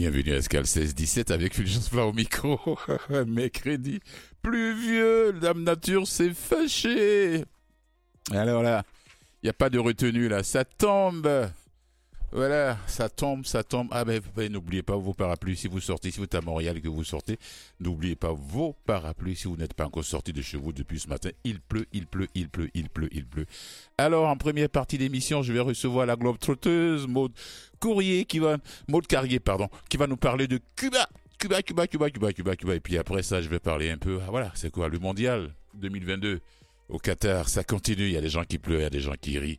Bienvenue à Escal 16-17 avec Fulgence Plat au micro. Mercredi pluvieux, Dame Nature s'est fâchée. Alors là, il n'y a pas de retenue là, ça tombe. Voilà, ça tombe, ça tombe. Ah ben, ben, n'oubliez pas vos parapluies si vous sortez, si vous êtes à Montréal et que vous sortez, n'oubliez pas vos parapluies si vous n'êtes pas encore sorti de chez vous depuis ce matin. Il pleut, il pleut, il pleut, il pleut, il pleut. Alors, en première partie d'émission, je vais recevoir la globe trotteuse, Maude Courrier, qui va, Maude Carrier, pardon, qui va nous parler de Cuba. Cuba, Cuba, Cuba, Cuba, Cuba, Cuba. Et puis après ça, je vais parler un peu, ah, voilà, c'est quoi, le mondial 2022 au Qatar, ça continue. Il y a des gens qui pleurent, il y a des gens qui rient,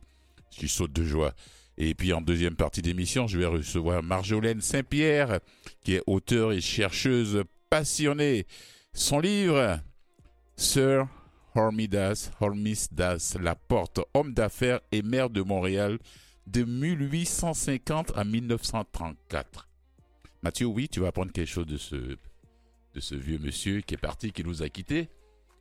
qui sautent de joie. Et puis en deuxième partie d'émission, je vais recevoir Marjolaine Saint-Pierre, qui est auteure et chercheuse passionnée. Son livre, Sir Hormidas, Hormisdas Laporte, homme d'affaires et maire de Montréal de 1850 à 1934. Mathieu, oui, tu vas apprendre quelque chose de ce, de ce vieux monsieur qui est parti, qui nous a quittés.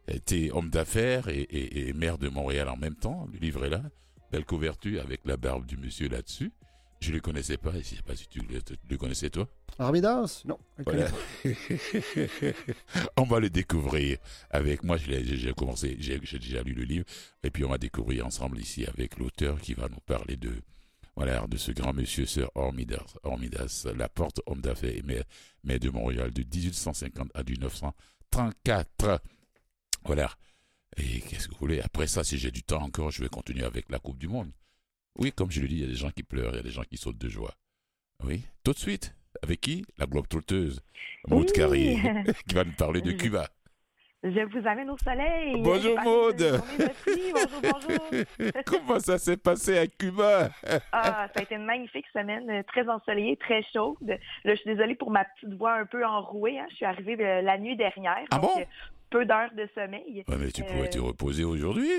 Était homme d'affaires et, et maire de Montréal en même temps. Le livre est là. Belle couverture avec la barbe du monsieur là-dessus. Je ne le connaissais pas. Je ne sais pas si tu le, tu le connaissais, toi. Armidas? Non. Voilà. on va le découvrir avec moi. J'ai commencé, j'ai j'ai déjà lu le livre. Et puis on va découvrir ensemble ici avec l'auteur qui va nous parler de, voilà, de ce grand monsieur, Sir Hormidas, Hormidas Laporte, homme d'affaires et maire, maire de Montréal de 1850 à 1934. Voilà. Et qu'est-ce que vous voulez? Après ça, si j'ai du temps encore, je vais continuer avec la Coupe du Monde. Oui, comme je le dis, il y a des gens qui pleurent, il y a des gens qui sautent de joie. Oui, tout de suite. Avec qui? La globe trotteuse. Maud Oui. Carrier, qui va nous parler de Cuba. Je vous amène au soleil. Bonjour, Maude. Bonjour, bonjour. Comment ça s'est passé à Cuba? Ah, ça a été une magnifique semaine, très ensoleillée, très chaude. Là, je suis désolée pour ma petite voix un peu enrouée. hein. Je suis arrivée euh, la nuit dernière. Ah donc, bon? euh, peu d'heures de sommeil. Ouais, mais tu pourrais Euh, te reposer aujourd'hui.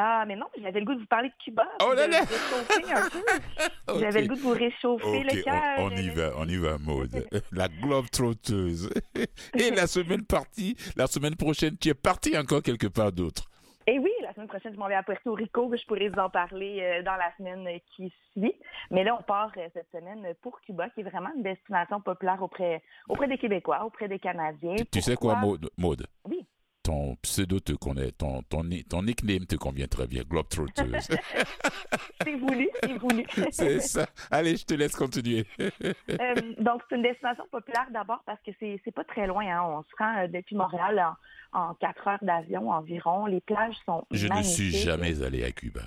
Ah, mais non, j'avais le goût de vous parler de Cuba. Oh là là. J'avais le goût de vous réchauffer Ok, le cœur. on, on y va, on y va, Maud. La globe trotteuse. Et la semaine partie, la semaine prochaine, tu es parti encore quelque part d'autre. Et oui, la semaine prochaine, je m'en vais à Puerto Rico. Je pourrais vous en parler euh, dans la semaine qui suit. Mais là, on part euh, cette semaine pour Cuba, qui est vraiment une destination populaire auprès, auprès des Québécois, auprès des Canadiens. Tu, tu sais quoi, Pourquoi? Maud, Maud Oui. Ton pseudo te connaît, ton, ton, ni- ton nickname te convient très bien, globe trotteuse. C'est voulu, c'est voulu. C'est ça. Allez, je te laisse continuer. Euh, donc, c'est une destination populaire d'abord parce que c'est c'est pas très loin. hein. On se rend euh, depuis Montréal en, en quatre heures d'avion environ. Les plages sont Je ne suis jamais allé à Cuba.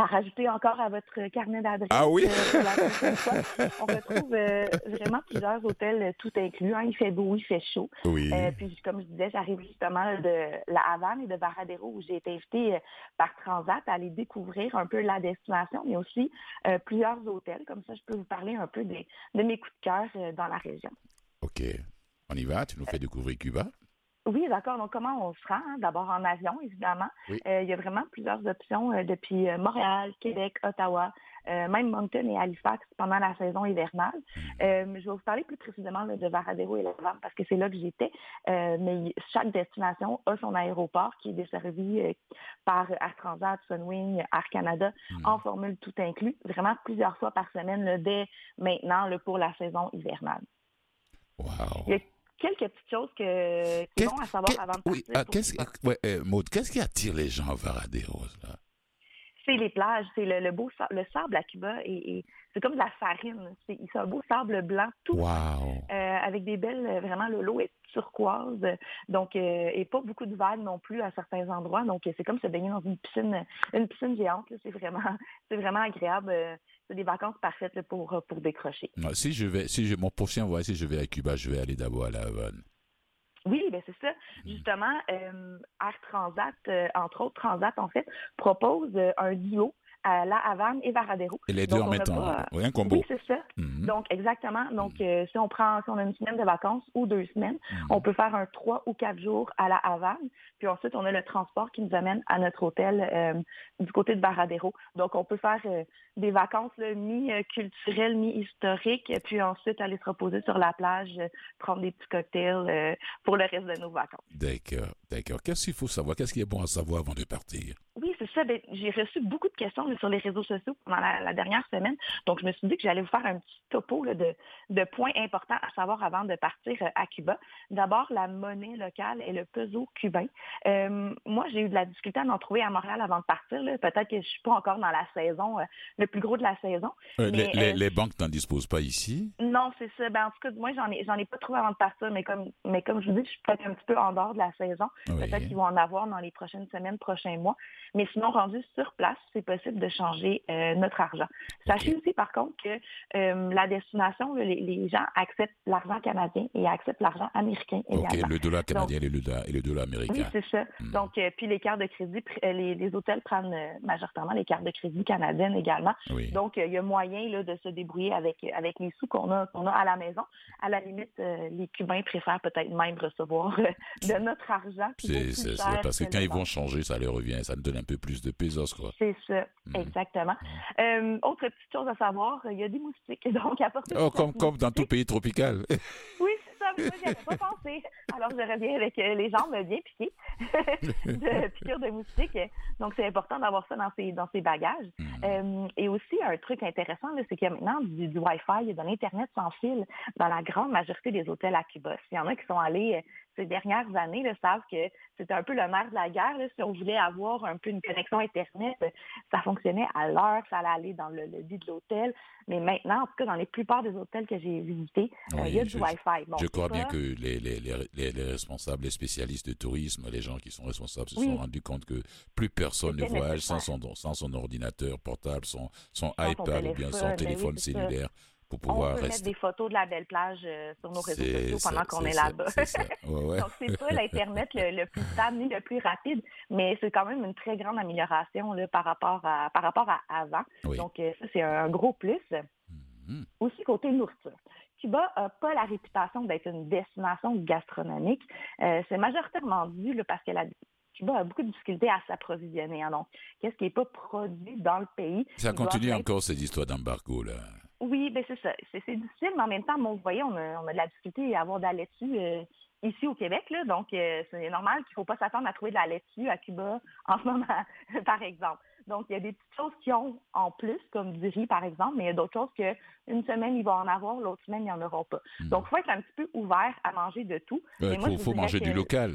À rajouter encore à votre carnet d'adresses. Ah oui? euh. On retrouve euh, vraiment plusieurs hôtels euh, tout inclus. hein. Il fait beau, il fait chaud. Oui. Euh, puis, comme je disais, j'arrive justement de la Havane et de Varadero où j'ai été invitée par Transat à aller découvrir un peu la destination, mais aussi plusieurs hôtels. Comme ça, je peux vous parler un peu des- de mes coups de cœur dans la région. OK. On y va? Tu nous fais découvrir Cuba? Oui, d'accord. Donc, comment on se rend? hein? D'abord en avion, évidemment. Oui. Euh, il y a vraiment plusieurs options euh, depuis euh, Montréal, Québec, Ottawa, euh, même Moncton et Halifax pendant la saison hivernale. Euh, je vais vous parler plus précisément là, de Varadero et Laval parce que c'est là que j'étais. Mais chaque destination a son aéroport qui est desservi par Air Transat, Sunwing, Air Canada Hmm. en formule tout inclus, vraiment plusieurs fois par semaine là, dès maintenant là, pour la saison hivernale. Wow. Il y a quelques petites choses que, sont à savoir avant de oui, partir. ah, qu'est-ce ouais, euh, Maud, qu'est-ce qui attire les gens Varadero, là? C'est les plages, c'est le, le beau le sable à Cuba et, et c'est comme de la farine. C'est c'est un beau sable blanc tout Wow. euh, avec des belles, euh, vraiment le lot est turquoise, donc euh, et pas beaucoup de vagues non plus à certains endroits. Donc c'est comme se baigner dans une piscine, une piscine géante. là. C'est vraiment, c'est vraiment agréable. C'est des vacances parfaites là, pour euh, pour décrocher. Si je vais, si je, mon prochain voyage, si je vais à Cuba, je vais aller d'abord à La Havane. Oui, ben c'est ça. Justement, euh, Air Transat, euh, entre autres Transat en fait, propose euh, un duo à La Havane et Varadero. Et les deux en temps. pas- combo. Oui, c'est ça. Mhm. Donc, exactement. Donc, euh, si on prend, si on a une semaine de vacances ou deux semaines, Mhm. on peut faire un trois ou quatre jours à la Havane. Puis ensuite, on a le transport qui nous amène à notre hôtel euh, du côté de Baradero. Donc, on peut faire euh, des vacances mi-culturelles, mi-historiques, puis ensuite aller se reposer sur la plage, prendre des petits cocktails pour le reste de nos vacances. D'accord, d'accord. Qu'est-ce qu'il faut savoir? Qu'est-ce qui est bon à savoir avant de partir? Oui, c'est ça. Ben, j'ai reçu beaucoup de questions sur les réseaux sociaux pendant la, dernière semaine. Donc, je me suis dit que j'allais vous faire un petit topo de, de, points importants à savoir avant de partir euh, à Cuba. D'abord, la monnaie locale et le peso cubain. Euh, moi, j'ai eu de la difficulté à m'en trouver à Montréal avant de partir. Peut-être que je ne suis pas encore dans la saison, euh, le plus gros de la saison. les, banques n'en disposent pas ici? Non, c'est ça. Ben, en tout cas, moi, j'en ai, j'en ai pas trouvé avant de partir, mais comme, mais comme je vous dis, je suis peut-être un petit peu en dehors de la saison. Peut-être qu'ils vont en avoir dans les prochaines semaines, prochains mois. Mais sinon, rendu sur place, c'est possible de changer euh, notre argent. Sachez aussi, par contre, que euh, la destination, les, gens acceptent l'argent canadien et acceptent l'argent américain également. OK, le dollar canadien et, le dollar, et le dollar américain. Oui, c'est ça. Hmm. Donc, euh, puis les cartes de crédit, les, hôtels prennent majoritairement les cartes de crédit canadiennes également. Donc, il y a moyen là, de se débrouiller avec, avec les sous qu'on a, qu'on a à la maison. À la limite, les Cubains préfèrent peut-être même recevoir de notre argent. C'est ça, parce que quand ils vont changer, ça leur revient, ça nous donne un peu plus de pesos, quoi. C'est ça. Exactement. Euh, autre petite chose à savoir, il y a des moustiques, donc à Oh, comme, comme dans tout pays tropical. oui, c'est ça, moi, j'y pas pensé. Alors, je reviens avec euh, les jambes bien piquées de piqûres de moustiques. Donc, c'est important d'avoir ça dans ses, dans ses bagages. Hmm. Euh, et aussi, un truc intéressant, c'est qu'il y a maintenant du, du Wi-Fi, il a de l'Internet sans fil dans la grande majorité des hôtels à Cuba. S'il y en a qui sont allés ces dernières années là, savent que c'était un peu le nerf de la guerre. Si on voulait avoir un peu une connexion Internet, ça fonctionnait à l'heure, ça allait aller dans le, lit de l'hôtel. Mais maintenant, en tout cas, dans les plupart des hôtels que j'ai visités, euh, il y a du Wi-Fi. je crois bien que les, les, les, responsables, les spécialistes de tourisme, les gens qui sont responsables se sont rendus compte que plus personne ne voyage sans son, sans son ordinateur portable, son, son iPad ou bien son ben téléphone cellulaire pour pouvoir on peut mettre des photos de la belle plage euh, sur nos réseaux sociaux pendant qu'on est, là-bas. Donc, c'est pas l'Internet le, plus stable ni le plus rapide, mais c'est quand même une très grande amélioration là, par, rapport à, par rapport à avant. Donc, euh, ça, c'est un gros plus. Mm-hmm. Aussi, côté nourriture. Cuba n'a pas la réputation d'être une destination gastronomique. Euh, c'est majoritairement dû parce que la, Cuba a beaucoup de difficultés à s'approvisionner. Hein. donc, qu'est-ce qui n'est pas produit dans le pays? Ça continue encore cette histoire d'embargo, là. Oui, ben c'est ça. C'est difficile, mais en même temps, vous voyez, on a, on a de la difficulté à avoir de la laitue euh, ici au Québec. Là, donc, euh, c'est normal qu'il ne faut pas s'attendre à trouver de la laitue à Cuba en ce moment, par exemple. Donc, il y a des petites choses qui ont en plus, comme du riz, par exemple, mais il y a d'autres choses qu'une semaine, il va en avoir, l'autre semaine, il n'y en aura pas. Hmm. Donc, il faut être un petit peu ouvert à manger de tout. Il faut, manger du local.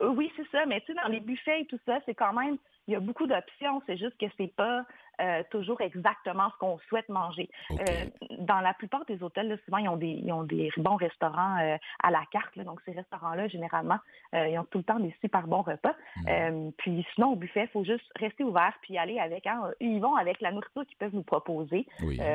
Oui, c'est ça, mais tu sais, dans les buffets et tout ça, c'est quand même, il y a beaucoup d'options, c'est juste que c'est pas euh, toujours exactement ce qu'on souhaite manger. Euh, dans la plupart des hôtels, souvent, ils ont des, ils ont des bons restaurants à la carte, donc ces restaurants-là, généralement, ils ont tout le temps des super bons repas. Hmm. puis sinon, au buffet, il faut juste rester ouvert puis aller avec, hein, ils vont avec la nourriture qu'ils peuvent nous proposer.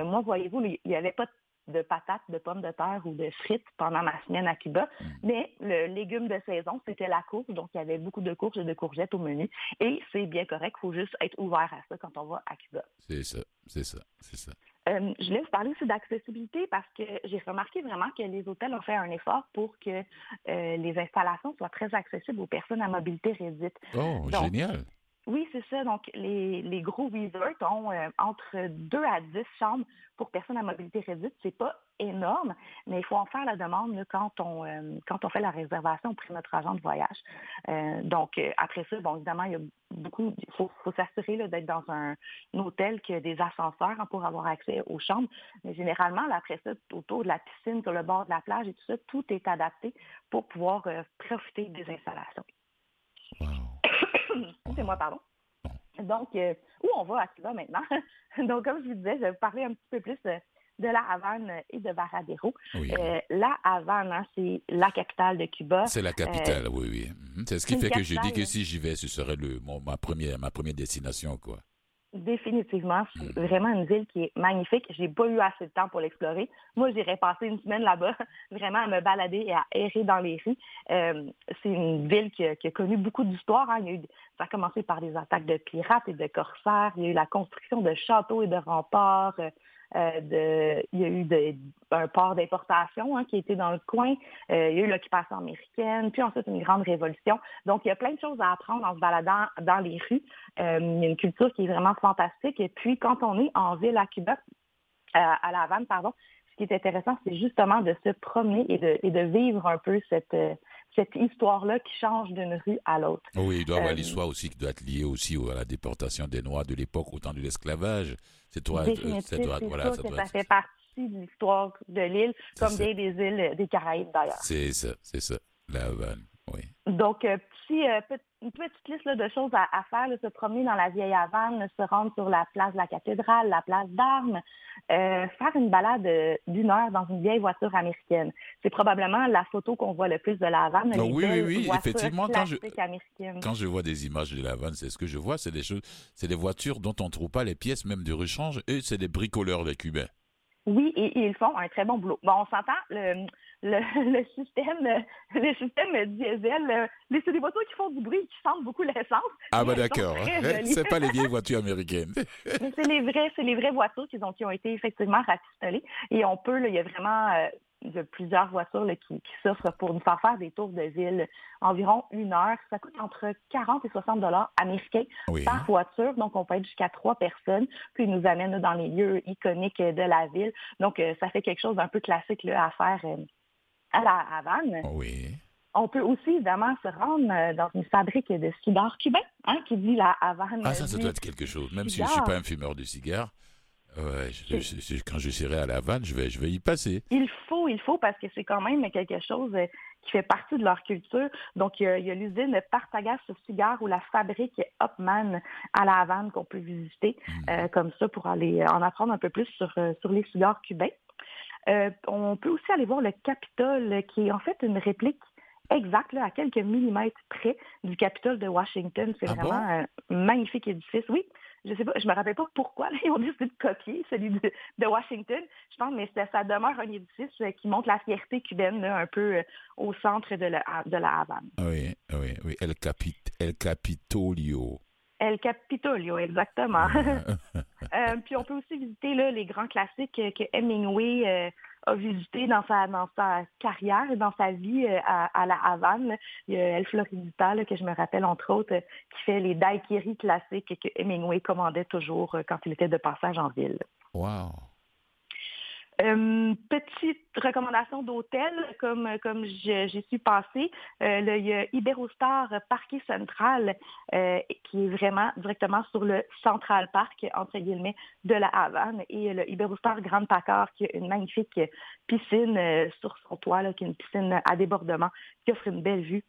moi, voyez-vous, il n'y avait pas de de patates, de pommes de terre ou de frites pendant ma semaine à Cuba. Mm. Mais le légume de saison, c'était la courge. Donc, il y avait beaucoup de courges et de courgettes au menu. Et c'est bien correct. Il faut juste être ouvert à ça quand on va à Cuba. C'est ça, c'est ça, c'est ça. Euh, je voulais vous parler aussi d'accessibilité parce que j'ai remarqué vraiment que les hôtels ont fait un effort pour que euh, les installations soient très accessibles aux personnes à mobilité réduite. Oh, génial! Oui, c'est ça. Donc, les, les gros resorts ont euh, entre 2 à 10 chambres pour personnes à mobilité réduite. C'est pas énorme, mais il faut en faire la demande quand, on, euh, quand on fait la réservation auprès de notre agent de voyage. Euh, donc, après ça, bon, évidemment, il y a beaucoup, il faut, faut s'assurer d'être dans un, hôtel qui a des ascenseurs hein, pour avoir accès aux chambres. Mais généralement, après ça, autour de la piscine, sur le bord de la plage et tout ça, tout est adapté pour pouvoir profiter des installations. Wow. C'est moi, pardon. Donc, euh, où on va à Cuba maintenant? Donc, comme je vous disais, je vais vous parler un petit peu plus euh, de la Havane et de Varadero. Euh, la Havane, hein, c'est la capitale de Cuba. C'est la capitale, oui, oui. Mhm. C'est ce qui fait que je dis que si j'y vais, ce serait le, ma, première, ma première destination, quoi. Définitivement, c'est hmm. vraiment une ville qui est magnifique. J'ai pas eu assez de temps pour l'explorer. Moi, j'irais passer une semaine là-bas, vraiment à me balader et à errer dans les rues. Euh, c'est une ville qui a, connu beaucoup d'histoires. Hein. ça a commencé par des attaques de pirates et de corsaires. Il y a eu la construction de châteaux et de remparts. Euh, de, il y a eu un port d'importation hein, qui était dans le coin. Euh, il y a eu l'occupation américaine, puis ensuite une grande révolution. Donc, il y a plein de choses à apprendre en se baladant dans les rues. Euh, il y a une culture qui est vraiment fantastique. Et puis, quand on est en ville à Cuba, à La Havane, pardon, ce qui est intéressant, c'est justement de se promener et de, et de vivre un peu cette, cette histoire-là qui change d'une rue à l'autre. Oui, il doit y avoir Euh, l'histoire aussi qui doit être liée aussi à la déportation des Noirs de l'époque au temps de l'esclavage. C'est toi, Définitif, ça doit, voilà, ça doit ça fait partie de l'histoire de l'île, comme bien des îles euh, des Caraïbes d'ailleurs. C'est ça, c'est ça. La Havane, oui. Donc, euh, petit, euh, une petite liste là, de choses à, à faire, là, se promener dans la vieille Havane, se rendre sur la place de la cathédrale, la place d'armes, euh, faire une balade euh, d'une heure dans une vieille voiture américaine. C'est probablement la photo qu'on voit le plus de la Havane. Oui, oui, oui, effectivement, quand je-. Quand vois des images de la Havane, c'est ce que je vois, c'est des choses, c'est des voitures dont on ne trouve pas les pièces même de rechange, et c'est des bricoleurs, les Cubains. Oui, et, et ils font un très bon boulot. Bon, on s'entend, le, le, le système le système diesel, euh, les- c'est des voitures qui font du bruit, qui sentent beaucoup l'essence. Ah bah d'accord, hein. c'est pas les vieilles voitures américaines. Mais c'est les vrais, c'est les vraies voitures qui ont, qui ont été effectivement rafistolées. Et on peut, là, il y a vraiment euh, il y a plusieurs voitures là, qui, qui s'offrent pour nous faire faire des tours de ville environ une heure. Ça coûte entre 40 et 60 dollars américains Oui. par voiture. Donc, on peut être jusqu'à trois personnes. Puis, ils nous amènent là, dans les lieux iconiques de la ville. Donc, euh, ça fait quelque chose d'un peu classique là, à faire euh, à la Havane. Oui. On peut aussi, évidemment, se rendre euh, dans une fabrique de cigares cubains, hein, qui dit la Havane. Ah ça, ça doit être quelque chose. Même si je cigare. suis pas un fumeur de cigares, ouais, je- je- je- quand je serai à la Havane, je vais, je vais y passer. Il faut, il faut, parce que c'est quand même quelque chose euh, qui fait partie de leur culture. Donc, il y a, il y a l'usine Partagas Cigares ou la fabrique Hopman à la Havane qu'on peut visiter, Hmm. euh, comme ça, pour aller en apprendre un peu plus sur, sur les cigares cubains. Euh, on peut aussi aller voir le Capitole, qui est en fait une réplique exacte, là, à quelques millimètres près du Capitole de Washington. C'est Ah vraiment un magnifique édifice. Oui, je sais pas, je me rappelle pas pourquoi là, ils ont décidé de copier celui de, de Washington. Je pense, mais ça, ça demeure un édifice euh, qui montre la fierté cubaine, là, un peu euh, au centre de la, de la Havane. Oui, oui, oui. El, Capit El Capitolio. El Capitolio, exactement. Euh, puis on peut aussi visiter là, les grands classiques que Hemingway euh, a visités dans sa, dans sa carrière et dans sa vie euh, à, à la Havane. Il y a El Floridita, là, que je me rappelle entre autres, qui fait les daiquiris classiques que Hemingway commandait toujours quand il était de passage en ville. Wow. Euh, petite recommandation d'hôtel, comme, comme j'y suis passée, euh, le, il y a Iberostar Parquet Central, euh, qui est vraiment directement sur le Central Park, entre guillemets, de la Havane, et le Iberostar Grande Paccard, qui a une magnifique piscine euh, sur son toit, là, qui est une piscine à débordement, qui offre une belle vue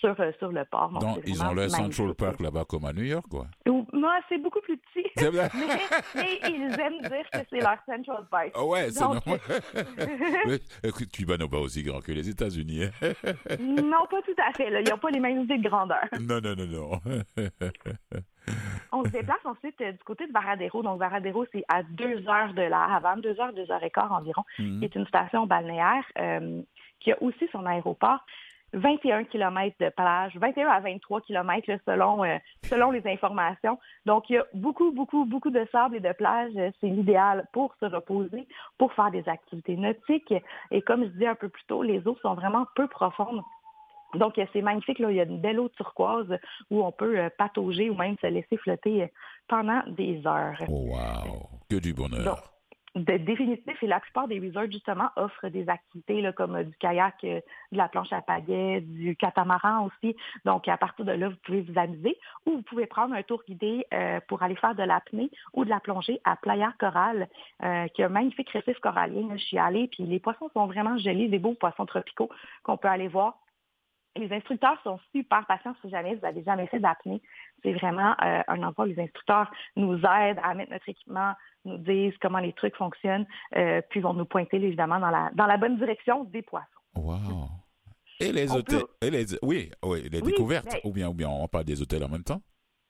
sur, euh, sur le port. Donc, Donc, c'est ils ont le Central. Park là-bas comme à New York, quoi. Moi, c'est beaucoup plus petit. Mais, mais ils aiment dire que c'est leur Central Park. Ah ouais, c'est normal. Mais, écoute, Cuba n'est pas aussi grand que les États-Unis. hein. Non, pas tout à fait. là. Ils n'ont pas les mêmes idées de grandeur. non, non, non, non. On se déplace ensuite euh, du côté de Varadero. Donc, Varadero, c'est à deux heures de la Havane, deux heures, deux heures et quart environ, qui est une station balnéaire euh, qui a aussi son aéroport. 21 km de plage, 21 à 23 km là, selon, euh, selon les informations. Donc, il y a beaucoup, beaucoup, beaucoup de sable et de plage. C'est l'idéal pour se reposer, pour faire des activités nautiques. Et comme je disais un peu plus tôt, les eaux sont vraiment peu profondes. Donc, c'est magnifique. Là. Il y a une belle eau turquoise où on peut euh, patauger ou même se laisser flotter euh, pendant des heures. Oh, wow. Que du bonheur. Donc, de définitif, et la plupart des resorts, justement, offrent des activités là, comme euh, du kayak, euh, de la planche à pagaie, du catamaran aussi. Donc, à partir de là, vous pouvez vous amuser ou vous pouvez prendre un tour guidé euh, pour aller faire de l'apnée ou de la plongée à Playa Coral, euh, qui a un magnifique récif corallien. Je suis allée, puis les poissons sont vraiment jolis, des beaux poissons tropicaux qu'on peut aller voir. Les instructeurs sont super patients si jamais vous n'avez jamais fait d'apnée. C'est vraiment euh, un endroit où les instructeurs nous aident à mettre notre équipement, nous disent comment les trucs fonctionnent, euh, puis vont nous pointer évidemment dans la, dans la bonne direction des poissons. Wow. Et les On hôtels. peut- Et les, oui, oui, les Oui, découvertes. mais- Ou, bien, ou bien on parle des hôtels en même temps?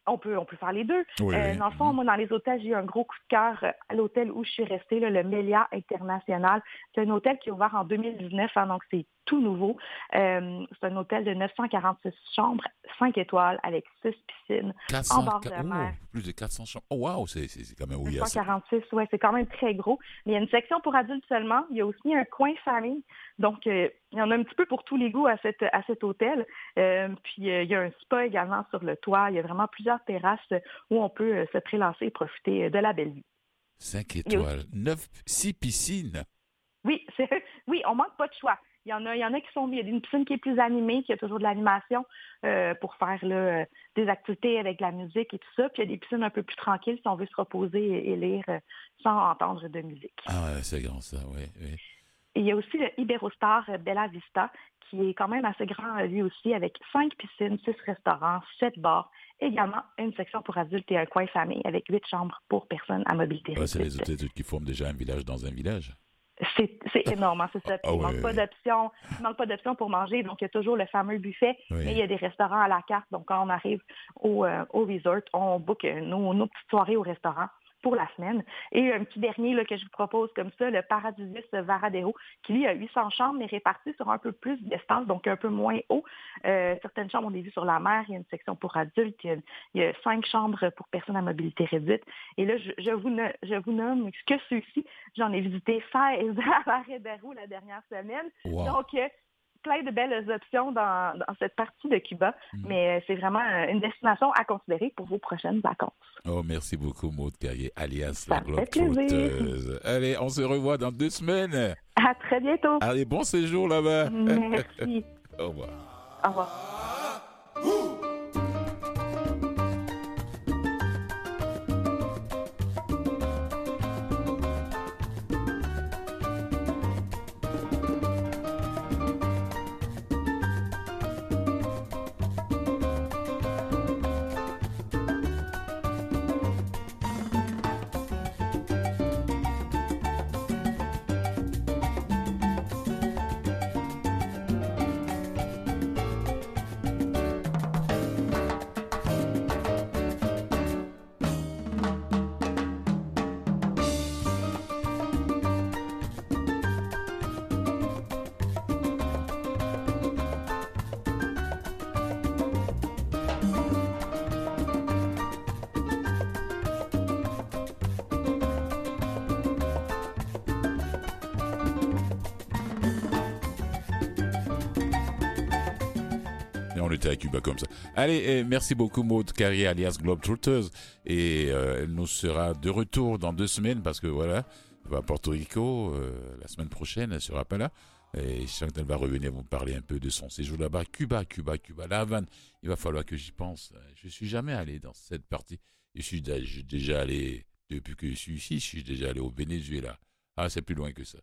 On peut, on peut faire les deux. Oui, Euh, dans le fond, moi, dans les hôtels, j'ai eu un gros coup de cœur à l'hôtel où je suis restée, là, le Melia International. C'est un hôtel qui est ouvert en 2019, hein, donc c'est tout nouveau. Euh, c'est un hôtel de 946 chambres, 5 étoiles, avec 6 piscines. 400, bord de oh, mer. plus de 400 chambres. Oh, wow, c'est quand même... Oui, il y a ça. 946, ouais, c'est quand même très gros. Mais il y a une section pour adultes seulement. Il y a aussi un coin famille. Donc, euh, il y en a un petit peu pour tous les goûts à, cette, à cet hôtel. Euh, puis, euh, il y a un spa également sur le toit. Il y a vraiment plusieurs terrasses où on peut se prélancer et profiter de la belle vie. 5 y a étoiles. 9, 6 piscines. Oui, c'est oui, on manque pas de choix. Il y en a, il y en a qui sont, il y a une piscine qui est plus animée, qui a toujours de l'animation euh, pour faire là, des activités avec la musique et tout ça. Puis il y a des piscines un peu plus tranquilles si on veut se reposer et, lire sans entendre de musique. Ah ouais, c'est grand ça, oui. il y a aussi le Iberostar Bella Vista, qui est quand même assez grand lui aussi, avec cinq piscines, six restaurants, sept bars, également une section pour adultes et un coin famille avec huit chambres pour personnes à mobilité ouais, C'est les hôtels qui forment déjà un village dans un village. C'est énorme, hein, c'est ça. Ah il ne manque pas d'options. manque pas d'options pour manger. Donc, il y a toujours le fameux buffet, mais il y a des restaurants à la carte. Donc, quand on arrive au, euh, au resort, on book nos, nos petites soirées au restaurant pour la semaine. Et un petit dernier là, que je vous propose comme ça, le Paradisus Varadero, qui lui a 800 chambres, mais réparties sur un peu plus d'espace, donc un peu moins haut. Euh, certaines chambres ont des vues sur la mer, il y a une section pour adultes, il y a, cinq chambres pour personnes à mobilité réduite. Et là, je, vous, je vous nomme que ceux-ci, j'en ai visité 16 à Varadero la dernière semaine. Donc, euh, plein de belles options dans, cette partie de Cuba, mm. mais euh, c'est vraiment euh, une destination à considérer pour vos prochaines vacances. Oh, merci beaucoup, Maud Carrier, alias la Globe Allez, on se revoit dans deux semaines. À très bientôt. Allez, bon séjour là-bas. Merci. Au revoir. Au revoir. Allez, merci beaucoup Maud Carrier alias Globetrotters et euh, elle nous sera de retour dans deux semaines parce que voilà, elle va à Porto Rico euh, la semaine prochaine, elle sera pas là. Et je sens qu'elle va revenir vous parler un peu de son séjour là-bas. Cuba, Cuba, Cuba, La Havane. Il va falloir que j'y pense. Je suis jamais allé dans cette partie. Je suis déjà allé, depuis que je suis ici, je suis déjà allé au Venezuela. Ah, c'est plus loin que ça.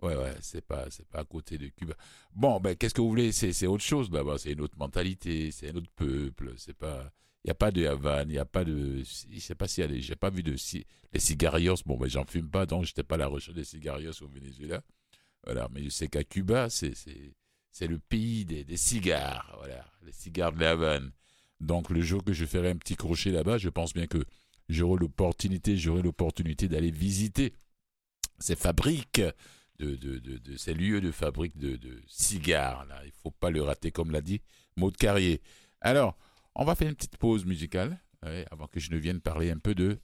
Ouais, ouais, c'est pas, c'est pas à côté de Cuba. Bon, ben, qu'est-ce que vous voulez? C'est, autre chose là-bas. C'est une autre mentalité, c'est un autre peuple. C'est pas, il y a pas de Havane, il y a pas de, je sais pas a j'ai pas vu de les cigarios. Bon, ben, j'en fume pas, donc j'étais pas à la recherche des cigarios au Venezuela. Voilà, mais je sais qu'à Cuba, c'est, c'est, c'est le pays des, des cigares. Voilà, les cigares de la Havane. Donc, le jour que je ferai un petit crochet là-bas, je pense bien que j'aurai l'opportunité, j'aurai l'opportunité d'aller visiter ces fabriques de, de, de, ces lieux de fabrique de, cigares. Là. Il ne faut pas le rater, comme l'a dit Maud Carrier. Alors, on va faire une petite pause musicale avant que je ne vienne parler un peu de,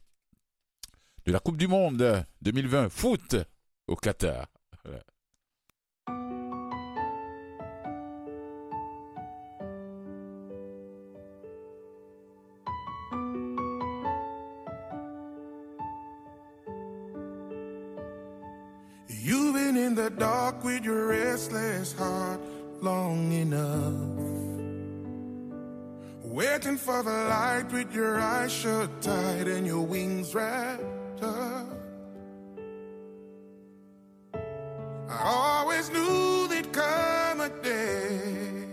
de la Coupe du Monde 2020 foot au Qatar. You've the dark with your restless heart long enough. Waiting for the light with your eyes shut tight and your wings wrapped up. I always knew there'd come a day.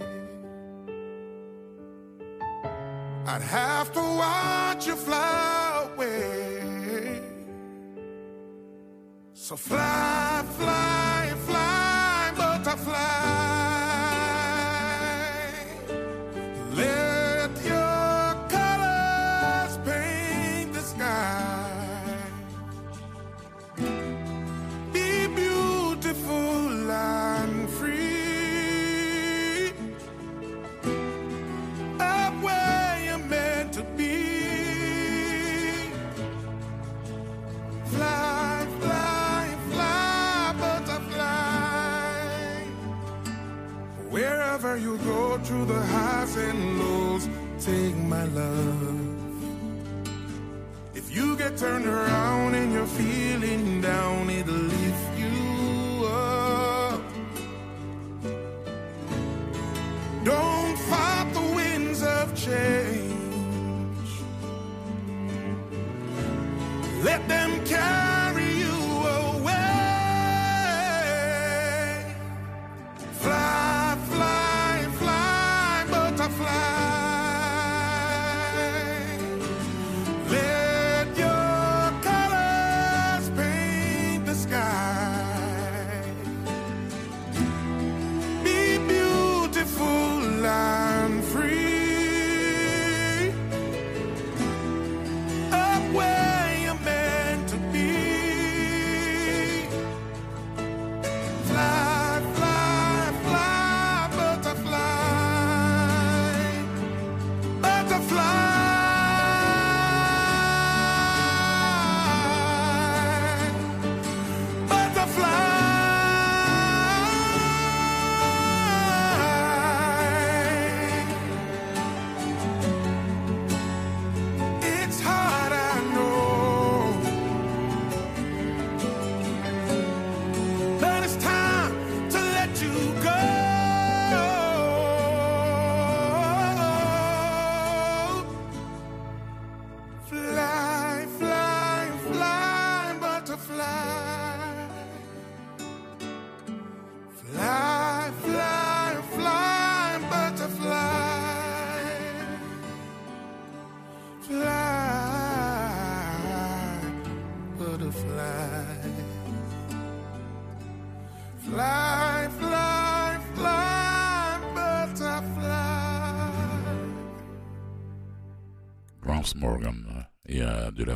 I'd have to watch you fly away. So fly, fly, fly,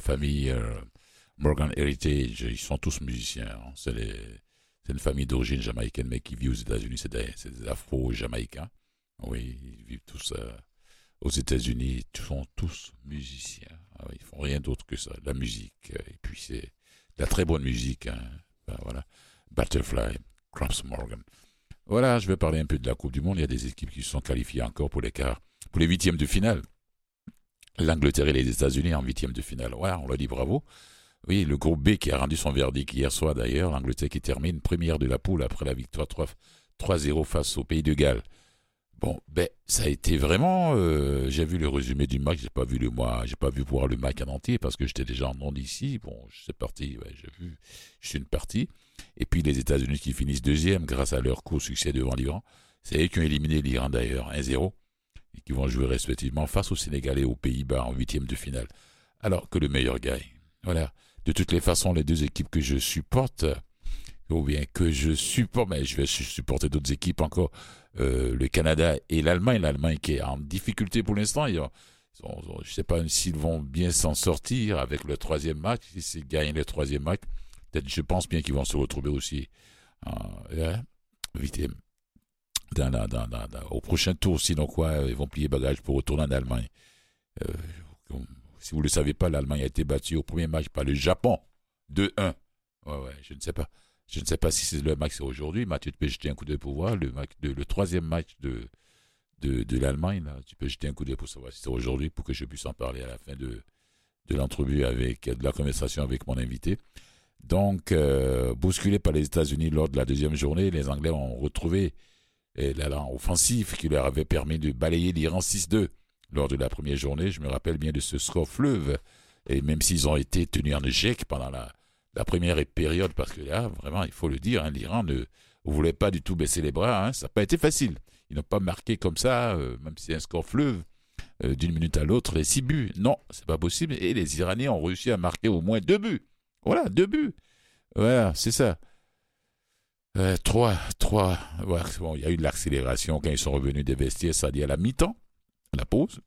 famille Morgan Heritage. Ils sont tous musiciens. Hein. C'est une famille d'origine jamaïcaine, mais qui vit aux États-Unis. C'est des, Afro-Jamaïcains. Oui, ils vivent tous aux États-Unis. Ils sont tous musiciens. Ah ils font rien d'autre que ça, la musique. Et puis c'est de la très bonne musique. Hein. Ben, voilà. Butterfly, Cramps Morgan. Voilà, je vais parler un peu de la Coupe du Monde. Il y a des équipes qui se sont qualifiées encore pour les quarts, pour les huitièmes de finale. L'Angleterre et les États-Unis en huitièmes de finale. Voilà, on leur dit bravo. Oui, le groupe B qui a rendu son verdict hier soir d'ailleurs, l'Angleterre qui termine première de la poule après la victoire 3-0 face au pays de Galles. Bon, ben, ça a été vraiment. Euh, j'ai vu le résumé du match, j'ai pas vu le mois, j'ai pas vu voir le match en entier parce que j'étais déjà en onde ici. Bon, c'est parti, j'ai vu, je suis une partie. Et puis les États-Unis qui finissent deuxième grâce à leur court succès devant l'Iran. C'est eux qui ont éliminé l'Iran d'ailleurs, 1-0, qui vont jouer respectivement face au Sénégal et aux Pays-Bas en huitième de finale. Alors que le meilleur gagne. Voilà. De toutes les façons, les deux équipes que je supporte, ou bien que je supporte, mais je vais supporter d'autres équipes encore, euh, le Canada et l'Allemagne. L'Allemagne qui est en difficulté pour l'instant. je ne sais pas s'ils vont bien s'en sortir avec le troisième match. S'ils gagnent le troisième match, peut-être je pense bien qu'ils vont se retrouver aussi euh, huitième. Au prochain tour, sinon quoi, ils vont plier bagages pour retourner en Allemagne. Euh, si vous ne le savez pas, l'Allemagne a été battue au premier match par le Japon 2-1. Ouais, ouais, je ne sais pas. Je ne sais pas si le match aujourd'hui. Mathieu, tu peux jeter un coup d'œil pour voir. Le, le troisième match de, de, l'Allemagne, tu peux jeter un coup d'œil pour savoir si c'est aujourd'hui, pour que je puisse en parler à la fin de, de l'entrevue avec, de la conversation avec mon invité. Donc, euh, bousculé par les États-Unis lors de la deuxième journée, les Anglais ont retrouvé l'allant offensif qui leur avait permis de balayer l'Iran 6-2 lors de la première journée. Je me rappelle bien de ce score fleuve. Et même s'ils ont été tenus en échec pendant la, la première période, parce que là, vraiment, il faut le dire, hein, l'Iran ne voulait pas du tout baisser les bras. Hein, ça n'a pas été facile. Ils n'ont pas marqué comme ça, euh, même si c'est un score fleuve, euh, d'une minute à l'autre, les six buts. Non, c'est pas possible. Et les Iraniens ont réussi à marquer au moins deux buts. Voilà, deux buts. Voilà, c'est ça. Euh, trois, trois. bon, il y a eu de l'accélération quand ils sont revenus des vestiaires, dit à la mi-temps, à la pause.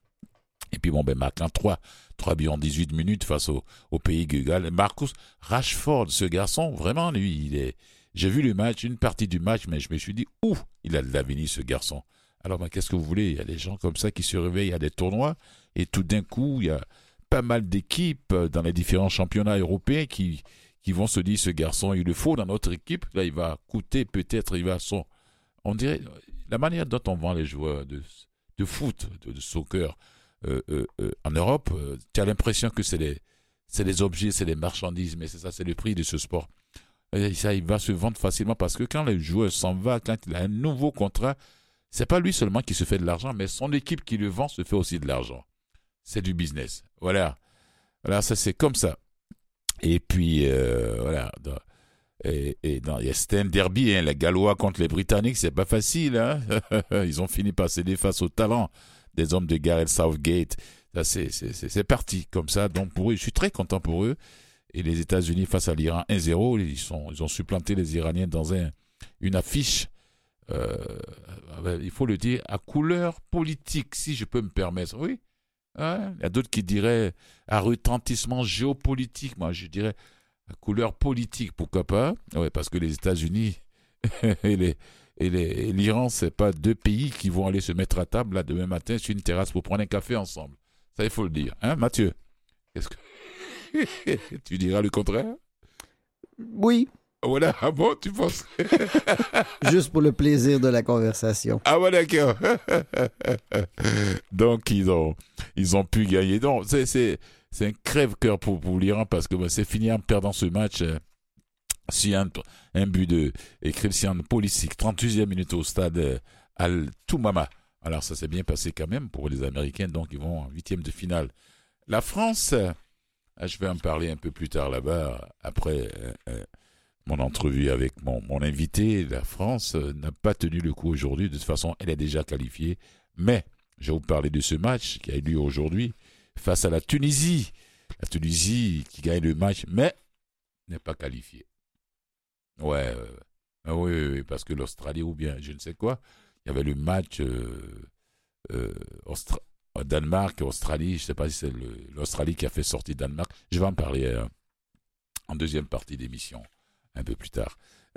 Et puis bon, ben marquant 3, 3 buts en 18 minutes face au, au pays Gugal. Marcus Rashford, ce garçon, vraiment, lui, il est... J'ai vu le match, une partie du match, mais je me suis dit, ouh, il a de l'avenir, ce garçon. Alors, ben, qu'est-ce que vous voulez? Il y a des gens comme ça qui se réveillent à des tournois, et tout d'un coup, il y a pas mal d'équipes dans les différents championnats européens qui, qui vont se dire, ce garçon, il le faut dans notre équipe. Là, il va coûter peut-être, il va son... On dirait, la manière dont on vend les joueurs de, de foot, de, soccer, euh, euh, euh, en Europe, tu as l'impression que c'est des, c'est des objets, c'est des marchandises, mais c'est ça, c'est le prix de ce sport. Ça, il va se vendre facilement parce que quand le joueur s'en va, quand il a un nouveau contrat, c'est pas lui seulement qui se fait de l'argent, mais son équipe qui le vend se fait aussi de l'argent. C'est du business. Voilà. Voilà, ça c'est comme ça. Et puis, voilà. Et, y a un derby, hein, les Gallois contre les Britanniques, c'est pas facile. Hein Ils ont fini par céder face au talent des hommes de Gareth Southgate. C'est parti comme ça. Donc pour eux, je suis très content pour eux. Et les États-Unis face à l'Iran 1-0, ils, ils ont supplanté les Iraniens dans un, une affiche, euh, il faut le dire, à couleur politique, si je peux me permettre. Oui. Hein? Il y a d'autres qui diraient à retentissement géopolitique. Moi, je dirais à couleur politique, pourquoi pas Oui, parce que les États-Unis et les, et l'Iran, c'est pas deux pays qui vont aller se mettre à table là demain matin sur une terrasse pour prendre un café ensemble. Ça, il faut le dire. Hein, Mathieu? Qu'est-ce que tu diras le contraire? Oui. Voilà, ah bon, tu penses Juste pour le plaisir de la conversation. Ah ouais, d'accord. Donc, ils ont, ils ont pu gagner. Donc, c'est, un crève-cœur pour, pour l'Iran parce que bah, c'est fini en perdant ce match. Euh, si un, un but de et Christian Pulisic, 38e minute au stade euh, Al Toumama. Alors ça s'est bien passé quand même pour les Américains, donc ils vont en huitième de finale. La France, euh, je vais en parler un peu plus tard là-bas, après mon entrevue avec mon, invité. La France n'a pas tenu le coup aujourd'hui, de toute façon elle est déjà qualifiée, mais je vais vous parler de ce match qui a eu lieu aujourd'hui face à la Tunisie. La Tunisie qui gagne le match, mais n'est pas qualifiée. Ouais, ah oui, parce que l'Australie ou bien je ne sais quoi, il y avait le match euh, euh, Danemark, Australie, je ne sais pas si c'est l'Australie qui a fait sortir Danemark. Je vais en parler euh, en deuxième partie d'émission, un peu plus tard.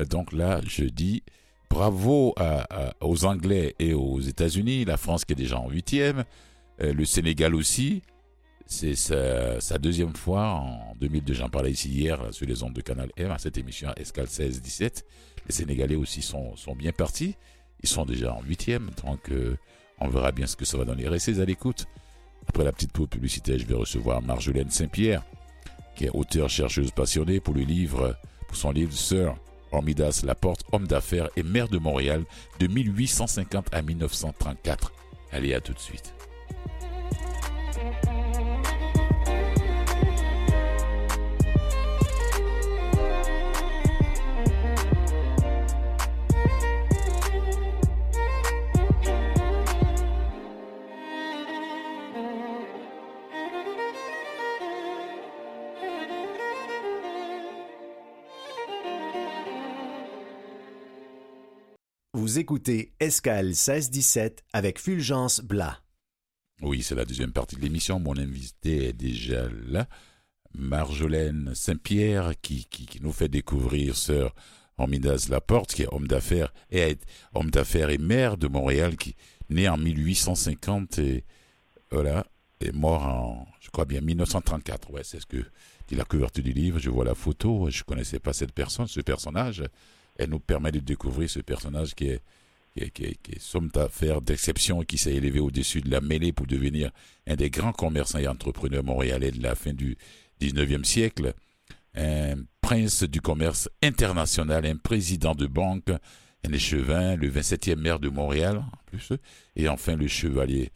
Donc là, je dis bravo à- à- aux Anglais et aux États-Unis, la France qui est déjà en huitième, euh, le Sénégal aussi. C'est sa, deuxième fois en 2002. J'en parlais ici hier sur les ondes de Canal M à cette émission Escale 16-17. Les Sénégalais aussi sont, bien partis. Ils sont déjà en huitième, donc euh, on verra bien ce que ça va donner. Restez à l'écoute. Après la petite pause publicitaire, je vais recevoir Marjolaine Saint-Pierre, qui est auteure chercheuse passionnée pour le livre, son livre Sir Hormidas Laporte, homme d'affaires et maire de Montréal de 1850 à 1934. Allez, à tout de suite. Vous écoutez Escale 1617 avec Fulgence Blas. Oui, c'est la deuxième partie de l'émission. Mon invité est déjà là. Marjolaine Saint-Pierre, qui, nous fait découvrir Sœur Hormidas Laporte, qui est homme d'affaires et homme d'affaires et maire de Montréal, qui né en 1850 et voilà, est mort en, je crois bien, 1934. Ouais, c'est ce que dit la couverture du livre. Je vois la photo. Je connaissais pas cette personne, ce personnage. Elle nous permet de découvrir ce personnage qui est qui somme d'affaires d'exception et qui s'est élevé au-dessus de la mêlée pour devenir un des grands commerçants et entrepreneurs montréalais de la fin du 19e siècle, un prince du commerce international, un président de banque, un échevin, le 27e maire de Montréal, plus, et enfin le chevalier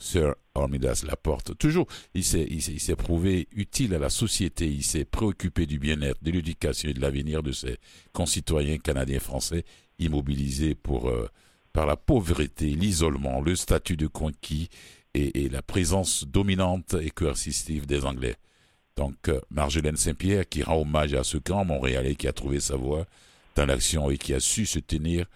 Sir Hormidas Laporte. Toujours, il s'est, il s'est, il s'est prouvé utile à la société, il s'est préoccupé du bien-être, de l'éducation et de l'avenir de ses concitoyens canadiens et français immobilisés pour, euh, par la pauvreté, l'isolement, le statut de conquis et, et la présence dominante et coercitive des Anglais. Donc, euh, Marjolaine Saint-Pierre qui rend hommage à ce grand Montréalais qui a trouvé sa voie dans l'action et qui a su se tenir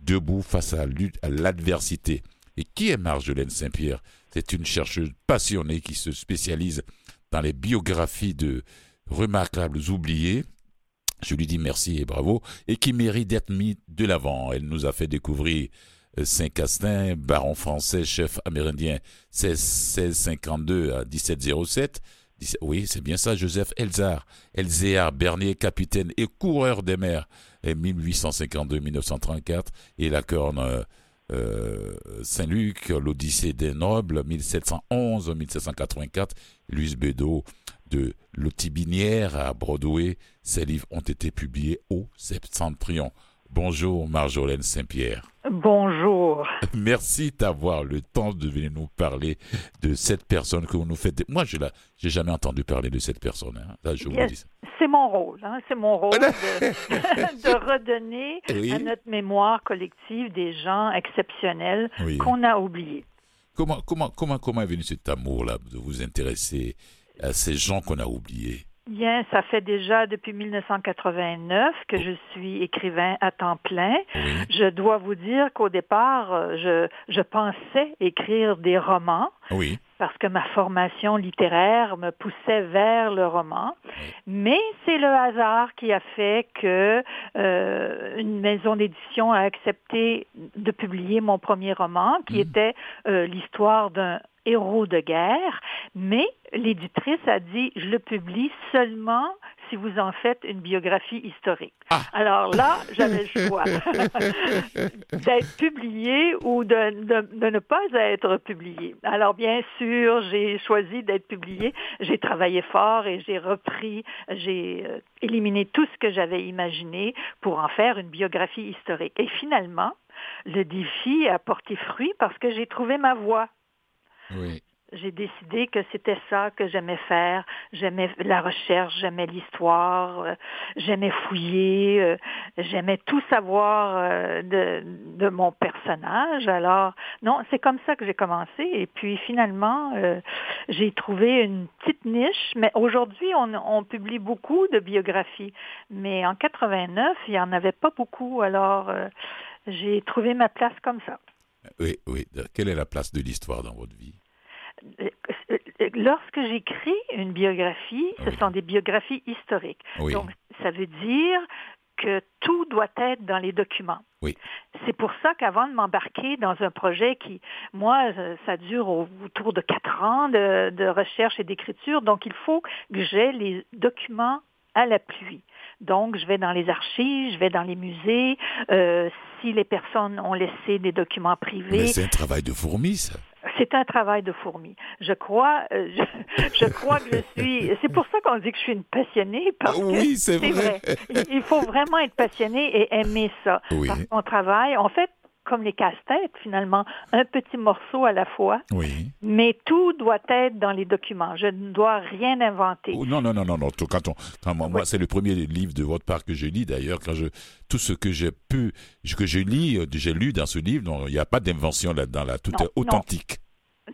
debout face à l'adversité. Et qui est Marjolaine Saint-Pierre? C'est une chercheuse passionnée qui se spécialise dans les biographies de remarquables oubliés. Je lui dis merci et bravo, et qui mérite d'être mis de l'avant. Elle nous a fait découvrir euh, Saint-Castin, baron français, chef amérindien 16 1652 à 1707. 17 Oui, c'est bien ça, Joseph Elzar, Elzéar Bernier, capitaine et coureur des mers, 1852-1934, et la corne euh, Saint-Luc, l'Odyssée des Nobles, 1711-1784, Louise Bédot de Lotibinière à Broadway. Ces livres ont été publiés au Septentrion. Bonjour Marjolaine Saint-Pierre. Bonjour. Merci d'avoir le temps de venir nous parler de cette personne que vous nous faites. Moi, je n'ai jamais entendu parler de cette personne. hein. Là, je vous dis. C'est mon rôle. Hein? C'est mon rôle de, de redonner Oui. à notre mémoire collective des gens exceptionnels Oui. qu'on a oubliés. Comment, comment, comment, comment est venu cet amour-là de vous intéresser à ces gens qu'on a oubliés? Bien, ça fait déjà depuis 1989 que je suis écrivain à temps plein. Je dois vous dire qu'au départ, euh, je, je pensais écrire des romans Oui. parce que ma formation littéraire me poussait vers le roman. Mais c'est le hasard qui a fait que euh, une maison d'édition a accepté de publier mon premier roman, qui Mhm. était euh, l'histoire d'un héros de guerre, mais l'éditrice a dit, je le publie seulement si vous en faites une biographie historique. Ah. Alors là, j'avais le choix d'être publié ou de, de- de ne pas être publié. Alors bien sûr, j'ai choisi d'être publié. J'ai travaillé fort et j'ai repris, j'ai euh, éliminé tout ce que j'avais imaginé pour en faire une biographie historique. Et finalement, le défi a porté fruit parce que j'ai trouvé ma voie Oui. j'ai décidé que c'était ça que j'aimais faire. J'aimais la recherche, j'aimais l'histoire, euh, j'aimais fouiller, euh, j'aimais tout savoir euh, de, de mon personnage. Alors, non, c'est comme ça que j'ai commencé. Et puis finalement, j'ai trouvé une petite niche. Mais aujourd'hui, on, on publie beaucoup de biographies. Mais en 89, il n'y en avait pas beaucoup. Alors, j'ai trouvé ma place comme ça. Oui, oui. Quelle est la place de l'histoire dans votre vie? Lorsque j'écris une biographie, ce Oui. sont des biographies historiques. Oui. Donc, ça veut dire que tout doit être dans les documents. Oui. C'est pour ça qu'avant de m'embarquer dans un projet qui, moi, euh, ça dure au- autour de quatre ans de, de recherche et d'écriture, donc il faut que j'ai les documents à l'appui. Donc, je vais dans les archives, je vais dans les musées. euh, si les personnes ont laissé des documents Mais privés, c'est un travail de fourmi, ça. c'est un travail de fourmi. Je crois, euh, je, je crois que je suis. C'est pour ça qu'on dit que je suis une passionnée parce que Oui, c'est vrai. vrai. Il- Il faut vraiment être passionné et aimer ça. Oui. Parce qu'on travaille, en fait, comme les casse-têtes, finalement, un petit morceau à la fois, Oui. mais tout doit être dans les documents. Je ne dois rien inventer. Oh, Non, non, non, non, non. Quand on, quand moi, moi, c'est le premier livre de votre part que je lis d'ailleurs. Quand je, tout ce que j'ai pu, que je lis, euh, j'ai lu dans ce livre, non, il n'y a pas d'invention là-dedans, là. Tout Non, est authentique.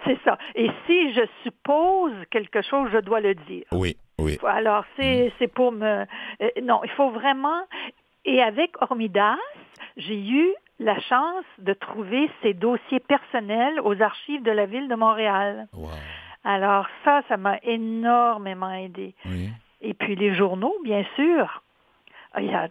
C'est ça. Et si je suppose quelque chose, je dois le dire. Oui, oui. Alors, c'est c'est pour me... euh, non, il faut vraiment... Et avec Hormidas, j'ai eu la chance de trouver ses dossiers personnels aux archives de la ville de Montréal. Wow. Alors ça, ça m'a énormément aidé. Oui. Et puis les journaux, bien sûr.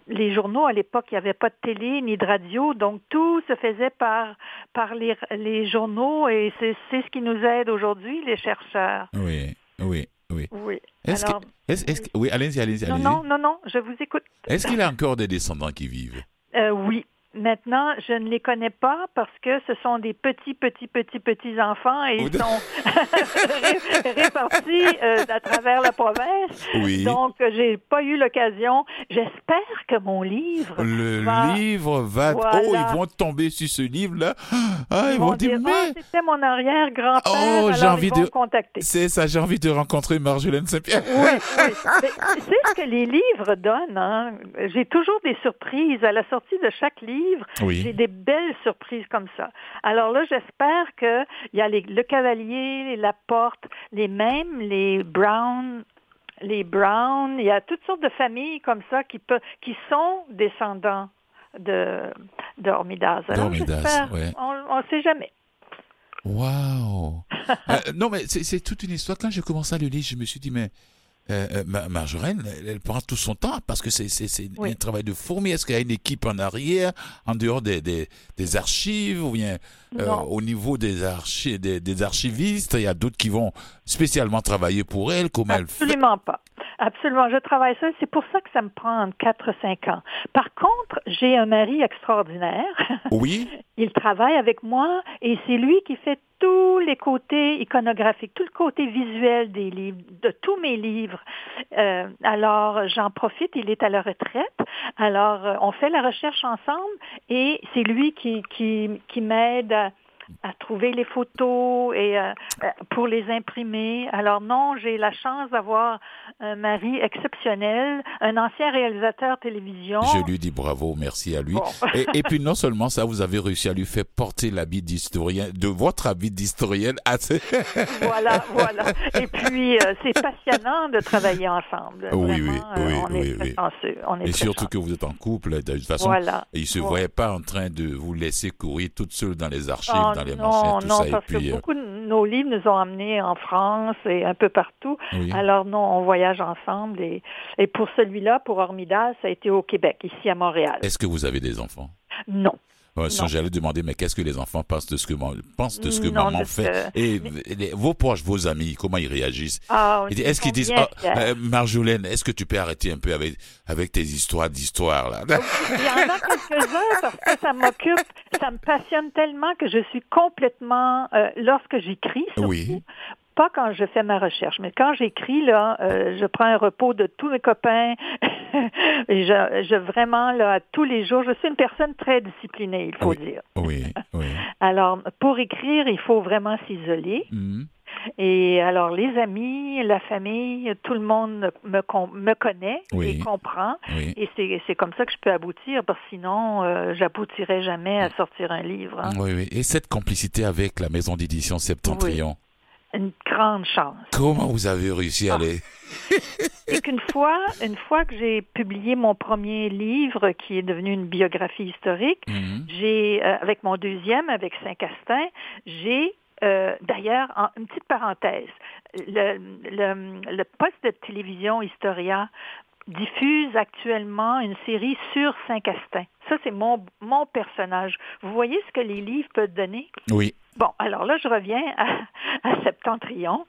Les journaux, à l'époque, il n'y avait pas de télé ni de radio, donc tout se faisait par, par les, les journaux et c'est c'est ce qui nous aide aujourd'hui, les chercheurs. Oui, oui, oui. Oui. Est-ce Alors, que, est-ce, est-ce que- oui, allez-y, allez-y, non, allez-y. non, non, non, je vous écoute. Est-ce qu'il y a encore des descendants qui vivent? Euh, oui. Maintenant, je ne les connais pas parce que ce sont des petits, petits, petits, petits enfants et ils sont ré- répartis euh, à travers la province. Oui. Donc, j'ai pas eu l'occasion. J'espère que mon livre Le va- livre va. Voilà. Oh, ils vont tomber sur ce livre-là. Ah, ils, ils vont vont dire, dire, Ah, mais. c'était mon arrière-grand-père. Oh, j'ai envie de- contacter. C'est ça, j'ai envie de rencontrer Marjolaine Saint-Pierre. Oui, oui. C'est ce que les livres donnent. Hein? J'ai toujours des surprises. À la sortie de chaque livre, Oui. j'ai des belles surprises comme ça. Alors là, j'espère qu'il y a les- le cavalier, la porte, les mêmes, les Brown, les Brown, il y a toutes sortes de familles comme ça qui, peut, qui sont descendants de d'Hormidas. Alors, D'Hormidas, j'espère. ouais. On ne sait jamais. Waouh Euh, Non, mais c'est c'est toute une histoire. Quand j'ai commencé à le lire, je me suis dit, mais euh, euh, Ma- Marjolaine, elle, prend tout son temps parce que c'est Oui. un travail de fourmi. Est-ce qu'il y a une équipe en arrière, en dehors des, des, des archives, ou bien euh, au niveau des, archi des, des archivistes, il y a d'autres qui vont spécialement travailler pour elle, comment elle fait? Absolument pas. Absolument. Je travaille seule. C'est pour ça que ça me prend entre 4 et 5 ans. Par contre, j'ai un mari extraordinaire. Oui, Il travaille avec moi et c'est lui qui fait tous les côtés iconographiques, tout le côté visuel des livres, de tous mes livres. Euh, alors, j'en profite, il est à la retraite. Alors, euh, on fait la recherche ensemble et c'est lui qui, qui, qui m'aide à, à trouver les photos et euh, euh, pour les imprimer. Alors non, j'ai la chance d'avoir un mari exceptionnel, un ancien réalisateur télévision. je lui dis bravo, merci à lui. Bon. Et, et puis non seulement ça, vous avez réussi à lui faire porter l'habit d'historien, de votre habit d'historienne à Voilà, voilà. Et puis, euh, c'est passionnant de travailler ensemble. Oui, Vraiment, oui, oui, on est oui, très oui. chanceux. On est Et surtout chanceux. que vous êtes en couple, de toute façon. Voilà. Il se voyait pas en train de vous laisser courir toute seule dans les archives, Oh, dans les non, tout non, ça. Parce puis, que euh, beaucoup de nos livres nous ont amenés en France et un peu partout. oui. Alors non, on voyage ensemble. Et, et pour celui-là, pour Hormidas, ça a été au Québec, ici à Montréal. Est-ce que vous avez des enfants? Non. Non. j'allais demander, mais qu'est-ce que les enfants pensent de ce que, ma- pensent de ce que Non, maman fait? Et les- vos proches, vos amis, comment ils réagissent? Ah, Est-ce qu'ils disent, fiers. euh, Marjolaine, est-ce que tu peux arrêter un peu avec, avec tes histoires d'histoire là? Il y en a quelques-uns parce que ça m'occupe, ça me passionne tellement que je suis complètement, euh, lorsque j'écris, Oui. Pas quand je fais ma recherche, mais quand j'écris, là, euh, je prends un repos de tous mes copains. et je, je vraiment, là, tous les jours, je suis une personne très disciplinée, il faut Oui. dire. Oui, oui. Alors, pour écrire, il faut vraiment s'isoler. Mhm. Et alors, les amis, la famille, tout le monde me, con- me connaît Oui. et comprend. Oui. Et c'est comme ça que je peux aboutir, parce que sinon, euh, j'aboutirais jamais Mm. à sortir un livre. hein. Oui, oui. Et cette complicité avec la maison d'édition Septentrion, Une grande chance. comment vous avez réussi à Ah. les... Et qu'une fois, une fois que j'ai publié mon premier livre, qui est devenu une biographie historique, Mhm. j'ai, euh, avec mon deuxième, avec Saint-Castin, j'ai euh, D'ailleurs, en- une petite parenthèse, le, le, le poste de télévision Historia diffuse actuellement une série sur Saint-Castin. Ça, c'est mon, mon personnage. Vous voyez ce que les livres peuvent donner? Oui. Bon, alors là, je reviens à, à Septentrion.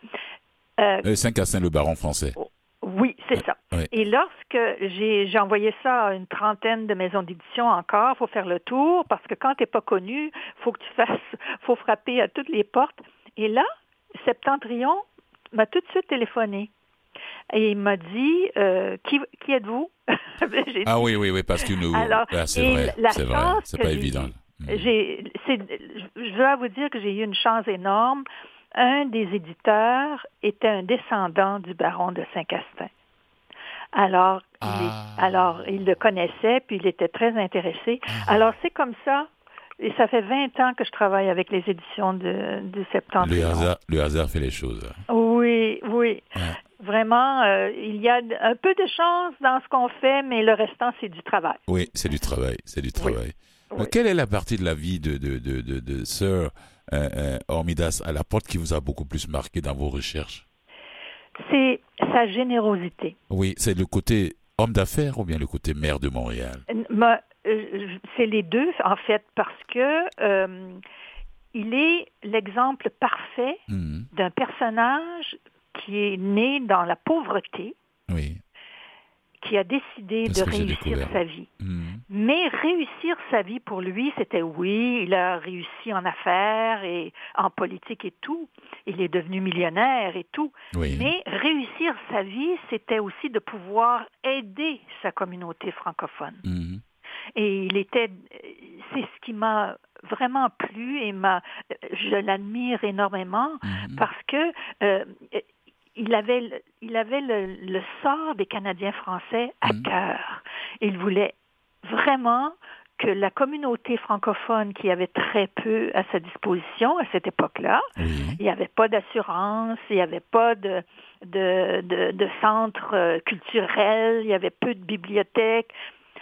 Euh, euh, Saint-Castin, le baron français. Oui, c'est ça. Et lorsque j'ai envoyé ça à une trentaine de maisons d'édition encore, faut faire le tour parce que quand tu n'es pas connu, faut que tu fasses, faut frapper à toutes les portes. Et là, Septentrion m'a tout de suite téléphoné. Et il m'a dit euh, qui, qui êtes-vous? Ah oui, oui, oui, parce que nous. Alors, ah, c'est vrai, c'est vrai, c'est pas évident. Hmm. je dois vous dire que j'ai eu une chance énorme. Un des éditeurs était un descendant du baron de Saint-Castin. Alors, il, ah. alors, il le connaissait, puis il était très intéressé. Ah. Alors, c'est comme ça et ça fait 20 ans que je travaille avec les éditions de, de Septembre. Le hasard, le hasard fait les choses. Oui, oui. Vraiment, euh, il y a un peu de chance dans ce qu'on fait, mais le restant, c'est du travail. Oui, c'est du travail, c'est du travail. Quelle est la partie de la vie de, de, de, de, de Sir euh, euh, Ormidas à la porte qui vous a beaucoup plus marqué dans vos recherches? C'est sa générosité. Oui, c'est le côté homme d'affaires ou bien le côté maire de Montréal? Euh, c'est les deux, en fait, parce que euh, il est l'exemple parfait mhm. d'un personnage qui est né dans la pauvreté, qui a décidé de réussir sa vie. Mhm. Mais réussir sa vie pour lui, c'était oui, il a réussi en affaires et en politique et tout. Il est devenu millionnaire et tout. Mais réussir sa vie, c'était aussi de pouvoir aider sa communauté francophone. Mhm. Et il était, c'est ce qui m'a vraiment plu et m'a, je l'admire énormément mhm. parce que euh, il avait, il avait le, sort des Canadiens français à mhm. cœur. Il voulait vraiment que la communauté francophone qui avait très peu à sa disposition à cette époque-là, il n'y avait pas d'assurance, il n'y avait pas de, de, de, de centre euh, culturel, il y avait peu de bibliothèques,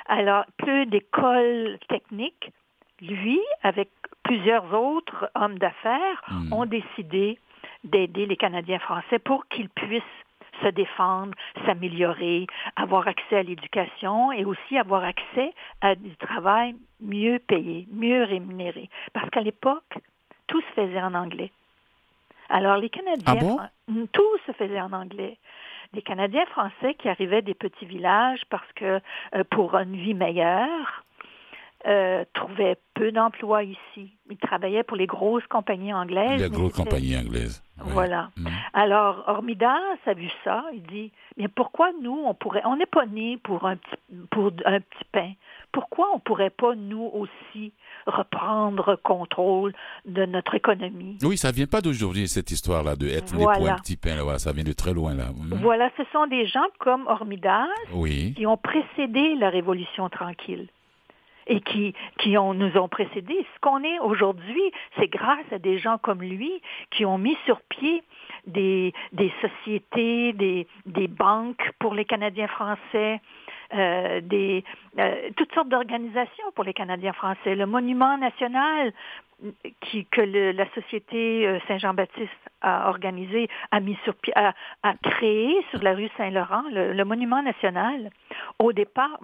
alors, peu d'écoles techniques, lui, avec plusieurs autres hommes d'affaires, hmm. ont décidé d'aider les Canadiens français pour qu'ils puissent se défendre, s'améliorer, avoir accès à l'éducation et aussi avoir accès à du travail mieux payé, mieux rémunéré. Parce qu'à l'époque, tout se faisait en anglais. Alors les Canadiens, ah tout se faisait en anglais des Canadiens français qui arrivaient des petits villages parce que euh, pour une vie meilleure, euh, trouvaient peu d'emplois ici. Ils travaillaient pour les grosses compagnies anglaises. Les grosses compagnies anglaises. Voilà. Mm. Alors, Ormidas a vu ça. Il dit, mais pourquoi nous, on pourrait, on n'est pas nés pour un petit, pour un petit pain. Pourquoi on pourrait pas, nous aussi, reprendre contrôle de notre économie? Oui, ça vient pas d'aujourd'hui, cette histoire-là, de être né pour un petit pain. Là, ça vient de très loin, là. Mm. Voilà, ce sont des gens comme Ormidas qui ont précédé la Révolution tranquille et qui, qui ont, nous ont précédés. Ce qu'on est aujourd'hui, c'est grâce à des gens comme lui qui ont mis sur pied des, des sociétés, des, des banques pour les Canadiens français, euh, des, euh, toutes sortes d'organisations pour les Canadiens français. Le monument national qui, que le, la Société euh, Saint-Jean-Baptiste a organisé, a mis sur pied, a, a créé sur la rue Saint-Laurent, le, le, monument national. Au départ,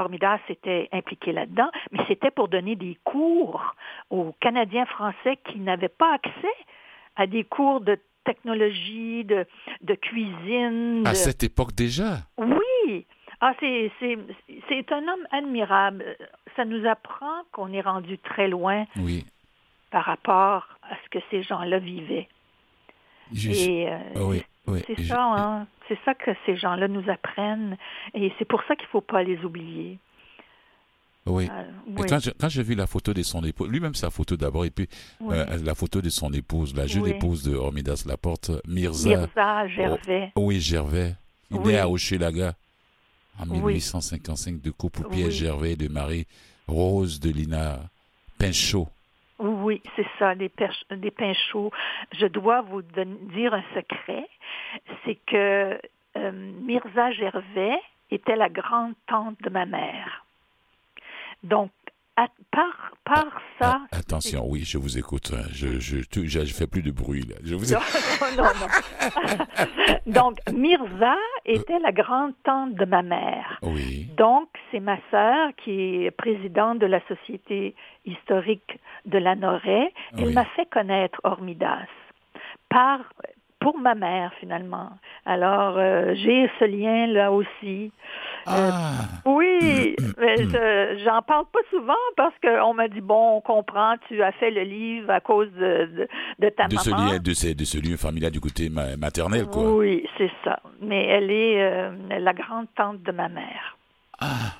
Ormidas s'était impliqué là-dedans, mais c'était pour donner des cours aux Canadiens français qui n'avaient pas accès à des cours de technologie, de, de cuisine. À cette époque déjà? Oui. Ah, c'est, c'est, c'est un homme admirable. Ça nous apprend qu'on est rendu très loin oui. par rapport à ce que ces gens-là vivaient. Et, euh, ah oui. C'est ça, hein? C'est ça que ces gens-là nous apprennent. Et c'est pour ça qu'il ne faut pas les oublier. Oui. Euh, quand, j'ai vu la photo de son épouse, lui-même sa photo d'abord, et puis euh, la photo de son épouse, la jeune épouse de Hormidas Laporte, Mirza. Mirza Gervais. Oh, oui, Gervais. Il est à Hochelaga en 1855 de couple Pierre Gervais de Marie Rose de Lina Pinchot. Oui, c'est ça, des, des pains chauds. Je dois vous dire un secret, c'est que euh, Mirza Gervais était la grande tante de ma mère. Donc, à- par, par ça. Ah, Attention, oui, je vous écoute. hein. Je, je, je fais plus de bruit là. Je vous Non, non, non. Donc, Mirza était la grande-tante de ma mère. Oui. Donc, c'est ma sœur qui est présidente de la Société historique de la Noret. Elle Oui. m'a fait connaître Hormidas par pour ma mère finalement. Alors, euh, j'ai ce lien là aussi. Ah, Oui, mais je- j'en parle pas souvent parce qu'on m'a dit bon, on comprend, tu as fait le livre à cause de, de, de ta de ce lien, de ce, de ce lien familial du côté ma- maternel, quoi. Oui, c'est ça. Mais elle est euh, la grande tante de ma mère. Ah.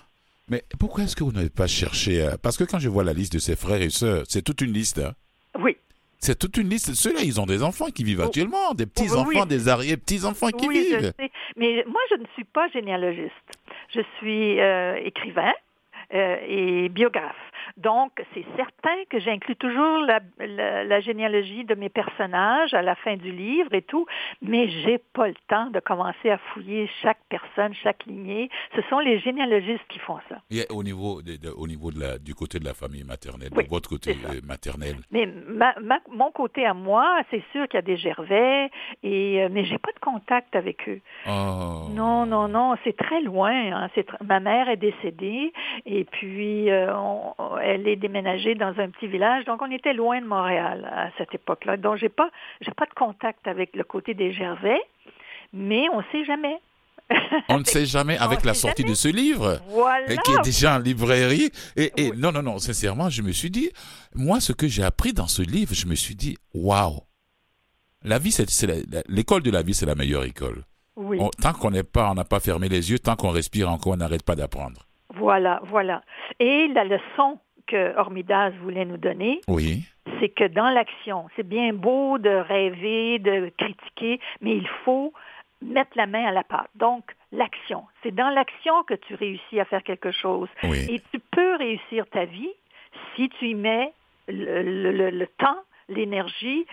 Mais pourquoi est-ce que vous n'avez pas cherché Parce que quand je vois la liste de ses frères et sœurs, c'est toute une liste. hein. Oui. C'est toute une liste. Ceux-là, ils ont des enfants qui vivent Oh. actuellement, des petits-enfants, oui. des arrière-petits-enfants qui oui, je vivent. sais. Mais moi, je ne suis pas généalogiste. Je suis euh, écrivain euh, et biographe. Donc, c'est certain que j'inclus toujours la, la- la généalogie de mes personnages à la fin du livre et tout, mais j'ai pas le temps de commencer à fouiller chaque personne, chaque lignée. Ce sont les généalogistes qui font ça. Et au niveau, de, de- au niveau de la, du côté de la famille maternelle, Oui, de votre côté euh, maternel. Mais ma- ma- mon côté à moi, c'est sûr qu'il y a des Gervais, et, euh, mais j'ai pas de contact avec eux. Oh. Non, non, non, c'est très loin. hein. Tr- Ma mère est décédée et puis euh, on- elle est déménagée dans un petit village, donc on était loin de Montréal à cette époque-là. Donc j'ai pas, j'ai pas de contact avec le côté des Gervais, mais on sait jamais. On ne sait jamais avec On la sortie jamais. de ce livre. Voilà. et qui est déjà en librairie. Et, et Oui. non, non, non, sincèrement, je me suis dit, moi, ce que j'ai appris dans ce livre, je me suis dit, waouh, la vie, c'est l'école de la vie, c'est la meilleure école. Oui. On- tant qu'on n'est pas, on n'a pas fermé les yeux, tant qu'on respire encore, on n'arrête pas d'apprendre. Voilà, voilà. Et la leçon que Hormidas voulait nous donner, Oui, c'est que dans l'action, c'est bien beau de rêver, de critiquer, mais il faut mettre la main à la pâte. Donc, l'action. C'est dans l'action que tu réussis à faire quelque chose. oui, Et tu peux réussir ta vie si tu y mets le, le- le- le temps, l'énergie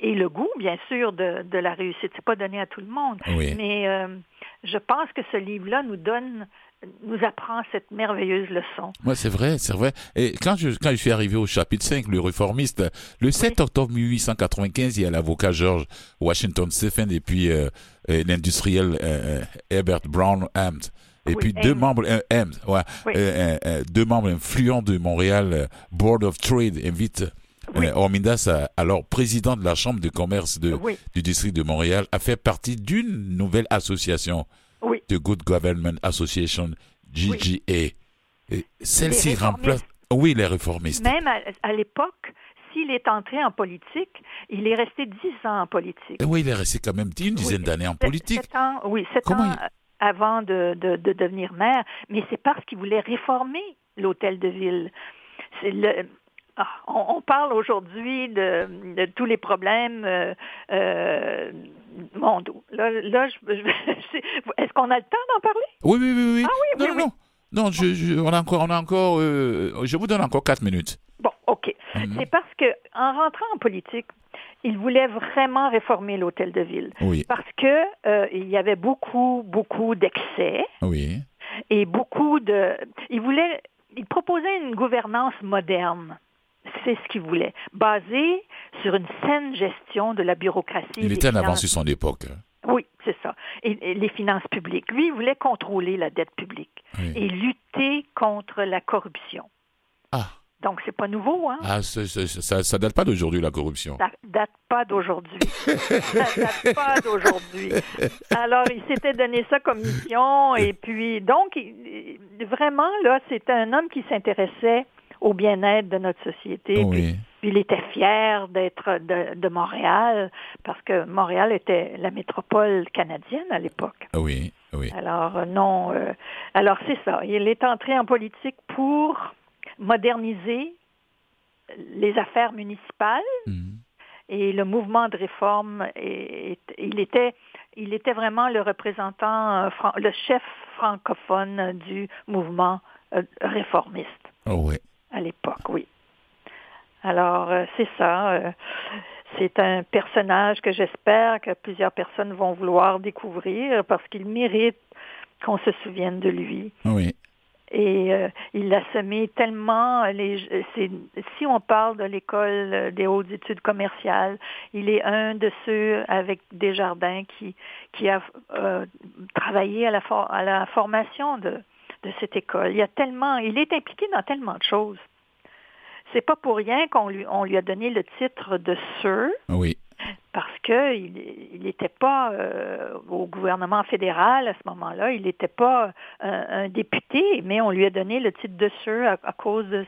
et le goût, bien sûr, de, de la réussite. C'est pas donné à tout le monde. oui. Mais euh, je pense que ce livre-là nous donne, nous apprend cette merveilleuse leçon. Moi, c'est vrai, c'est vrai. Et quand je, quand je suis arrivé au chapitre 5, le réformiste, le 7 octobre 1895, il y a l'avocat George Washington Stephen et puis euh, l'industriel euh, euh, Herbert Brown Ames. Et Oui, puis deux membres, euh, ouais, Oui. deux membres influents de Montréal Board of Trade invitent Oui. alors président de la Chambre de commerce de, Oui, du district de Montréal, à faire partie d'une nouvelle association, oui. The Good Government Association, GGA. Et Celle-ci remplace... Oui, les réformistes. Même à, à l'époque, s'il est entré en politique, il est resté dix ans en politique. Et oui, il est resté quand même une dizaine Oui. d'années en politique. sept ans, oui, sept Comment ans avant de, de- de devenir maire, mais c'est parce qu'il voulait réformer l'hôtel de ville. Le, on, on parle aujourd'hui de, de tous les problèmes euh, euh, mondiaux. Là, là, je- je- est-ce qu'on a le temps d'en parler? Oui, oui, oui, oui. Ah oui, non, oui, non, non. Non, je, je- on a encore, on a encore, euh, je vous donne encore quatre minutes. Bon, OK. Mhm. C'est parce que en rentrant en politique, il voulait vraiment réformer l'hôtel de ville. Oui, Parce que euh, il y avait beaucoup, beaucoup d'excès oui, et beaucoup de. Il voulait. Il proposait une gouvernance moderne. C'est ce qu'il voulait, basée sur une saine gestion de la bureaucratie. il était en avance sur son époque. hein. Oui, c'est ça. Et, et les finances publiques. Lui, il voulait contrôler la dette publique Oui. et lutter contre la corruption. Ah, Donc, c'est pas nouveau, hein? ah ça, ça date pas d'aujourd'hui la corruption. Ça date pas d'aujourd'hui. ça date pas d'aujourd'hui. Alors, il s'était donné ça comme mission et puis, donc, il- vraiment, là, c'était un homme qui s'intéressait au bien-être de notre société. Puis, Oui, puis il était fier d'être de, de Montréal parce que Montréal était la métropole canadienne à l'époque. oui, oui. Alors, non. euh, alors, c'est ça. Il est entré en politique pour moderniser les affaires municipales Mhm. et le mouvement de réforme, est- est- il était, il était vraiment le représentant, euh, le chef francophone du mouvement euh, réformiste Oh, oui. À l'époque, oui. Alors, euh, c'est ça. euh, c'est un personnage que j'espère que plusieurs personnes vont vouloir découvrir parce qu'il mérite qu'on se souvienne de lui. Oui. Et euh, il a semé tellement les c'est si on parle de l'école des hautes études commerciales, il est un de ceux avec Desjardins qui qui a euh, travaillé à la à la formation de de cette école. Il y a tellement il est impliqué dans tellement de choses. C'est pas pour rien qu'on lui on lui a donné le titre de Sir. Oui parce qu'il n'était pas euh, au gouvernement fédéral à ce moment-là, il n'était pas un, député, mais on lui a donné le titre de Sir à, cause de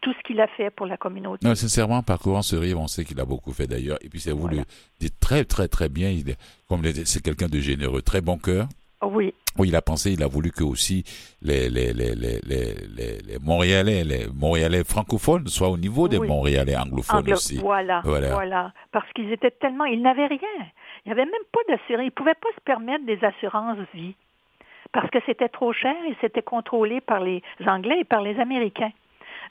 tout ce qu'il a fait pour la communauté. Non, sincèrement, parcourant ce livre, on sait qu'il a beaucoup fait d'ailleurs, et puis c'est voulu dire très, très, très bien, il comme c'est quelqu'un de généreux, très bon cœur. Oui. Oui, il a pensé, il a voulu que aussi les, les, les, les, les, Montréalais, les Montréalais francophones soient au niveau des Montréalais anglophones aussi. Voilà, voilà, Parce qu'ils étaient tellement, ils n'avaient rien. Il n'y avait même pas d'assurance. Ils ne pouvaient pas se permettre des assurances vie. Parce que c'était trop cher et c'était contrôlé par les Anglais et par les Américains.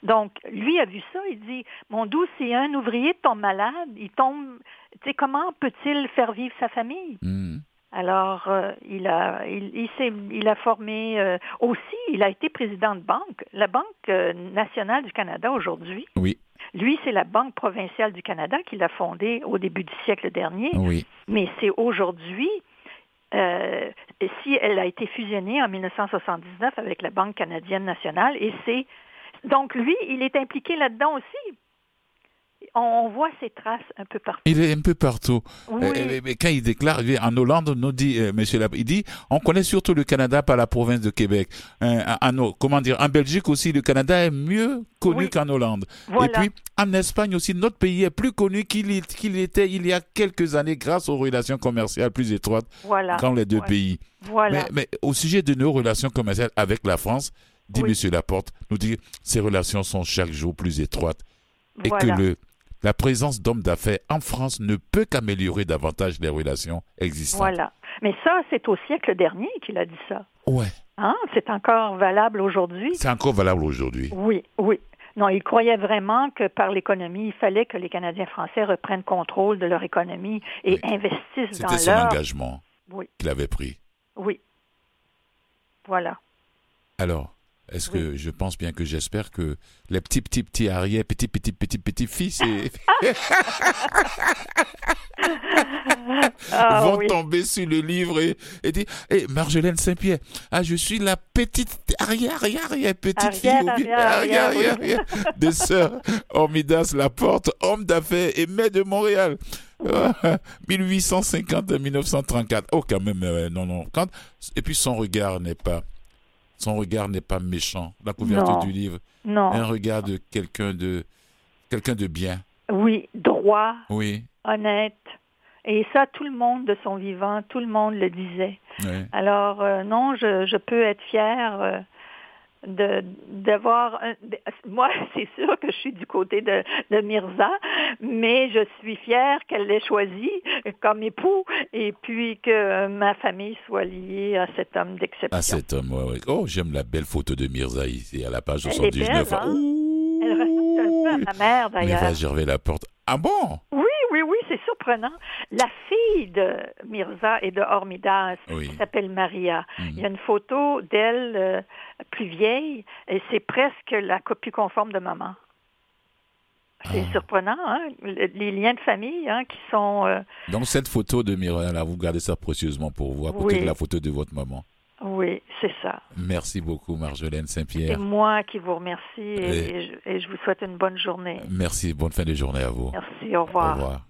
Donc, lui a vu ça, il dit, mon doux, si un ouvrier tombe malade, il tombe, tu sais, comment peut-il faire vivre sa famille? Hmm. Alors, euh, il a, il, il, il a formé euh, aussi, il a été président de banque, la Banque euh, nationale du Canada aujourd'hui. Oui. Lui, c'est la Banque provinciale du Canada qu'il a fondée au début du siècle dernier. Oui. Mais c'est aujourd'hui, si elle a été fusionnée en 1979 avec la Banque canadienne nationale, et c'est donc lui, il est impliqué là-dedans aussi on voit ses traces un peu partout. Il est un peu partout. Euh, mais quand il déclare, en Hollande, nous dit, euh, monsieur, il dit, on connaît surtout le Canada par la province de Québec. Euh, en, comment dire, en Belgique aussi, le Canada est mieux connu qu'en Hollande. Et puis, en Espagne aussi, notre pays est plus connu qu'il était il y a quelques années grâce aux relations commerciales plus étroites voilà. dans les deux pays. Voilà. Mais, au sujet de nos relations commerciales avec la France, dit monsieur Laporte, nous dit, ces relations sont chaque jour plus étroites. Et que le, la présence d'hommes d'affaires en France ne peut qu'améliorer davantage les relations existantes. Voilà. Mais ça, c'est au siècle dernier qu'il a dit ça. Ouais. Hein? C'est encore valable aujourd'hui? C'est encore valable aujourd'hui. Oui, oui. Non, il croyait vraiment que par l'économie, il fallait que les Canadiens français reprennent contrôle de leur économie et investissent dans leur... C'était son engagement qu'il avait pris. Oui. Voilà. Alors, est-ce que je pense bien que j'espère que les petits, petits, petits arrière, petits, petits, petits, petits fils ah vont tomber sur le livre et, dire hey, Marjolaine Saint-Pierre, ah, je suis la petite arrière, arrière, arrière, petite fille arrière, arrière, de sœur Ormidas Laporte, homme d'affaires et maire de Montréal. 1850 1934. Oh, quand même, euh, non, non. Quand, et puis son regard n'est pas son regard n'est pas méchant. La couverture du livre. Non. Un regard de quelqu'un de quelqu'un de bien. Oui, droit. Oui. Honnête. Et ça, tout le monde de son vivant, tout le monde le disait. Alors, euh, non, je, je, peux être fière euh, de d'avoir moi c'est sûr que je suis du côté de, de Mirza mais je suis fière qu'elle l'ait choisi comme époux et puis que ma famille soit liée à cet homme d'exception. À cet homme oui, oui. oh j'aime la belle photo de Mirza ici à la page 79 hein? elle ressemble un peu à ma mère d'ailleurs. Mirza Gervais la porte. Ah bon? Oui, c'est surprenant. La fille de Mirza et de Hormidas s'appelle Maria. Mhm. Il y a une photo d'elle euh, plus vieille et c'est presque la copie conforme de maman. C'est ah. surprenant, hein? Les liens de famille hein, qui sont. Euh, Donc, cette photo de Mirza, là, vous gardez ça précieusement pour vous, à côté de la photo de votre maman. Oui, c'est ça. Merci beaucoup, Marjolaine Saint-Pierre. C'est moi qui vous remercie et, je, vous souhaite une bonne journée. Merci, bonne fin de journée à vous. Merci, au revoir. Au revoir.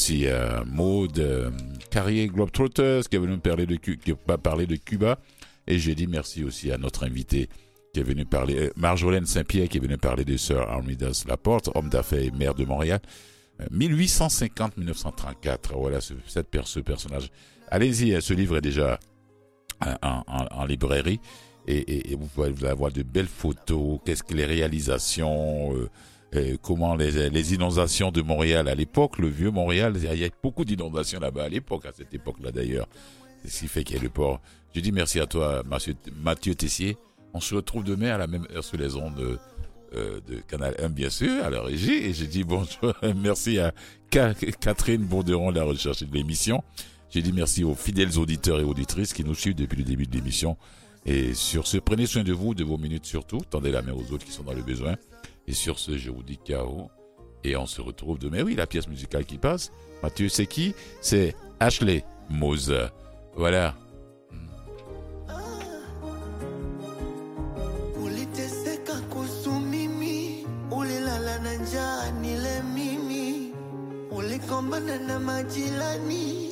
Merci à Maud euh, Carrier Globetrotters qui est venu parler de, qui va parler de Cuba. Et j'ai dit merci aussi à notre invité qui est venu parler, euh, Marjolaine Saint-Pierre qui est venu parler de Sir Armidas Laporte, homme d'affaires et maire de Montréal. 1850-1934. Euh, voilà ce, cette, ce personnage. Allez-y, ce livre est déjà en, librairie et, vous pouvez avoir de belles photos. Qu'est-ce que les réalisations comment les, les inondations de Montréal à l'époque, le vieux Montréal, il y a beaucoup d'inondations là-bas à l'époque, à cette époque-là d'ailleurs. C'est ce qui fait qu'il y a le port. Je dis merci à toi, Mathieu, Mathieu Tessier. On se retrouve demain à la même heure sur les ondes de, euh, de Canal 1, bien sûr, à la régie. Et je dis bonjour, merci à Ca- Catherine Bonderon de la recherche de l'émission. J'ai dit merci aux fidèles auditeurs et auditrices qui nous suivent depuis le début de l'émission. Et sur ce, prenez soin de vous, de vos minutes surtout. Tendez la main aux autres qui sont dans le besoin. Et sur ce, je vous dis KO. Et on se retrouve demain. Oui, la pièce musicale qui passe. Mathieu, c'est qui? C'est Ashley Moser. Voilà. We.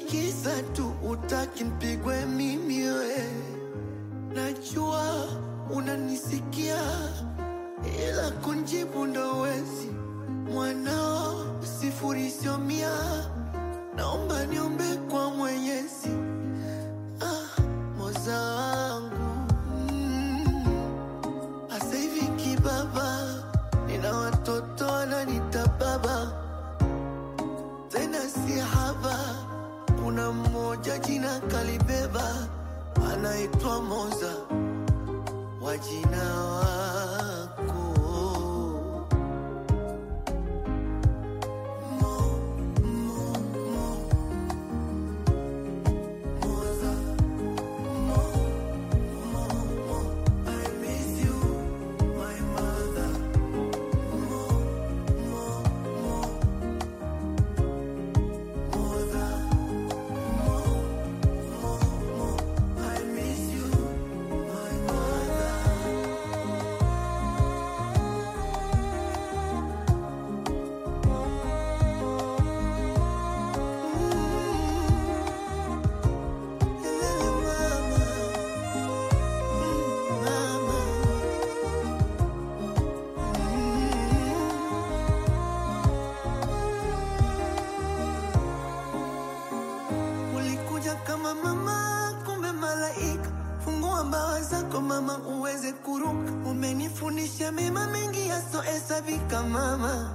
Mama, uweze kuruka. Umenifundisha mema mengi yasohesabika mama.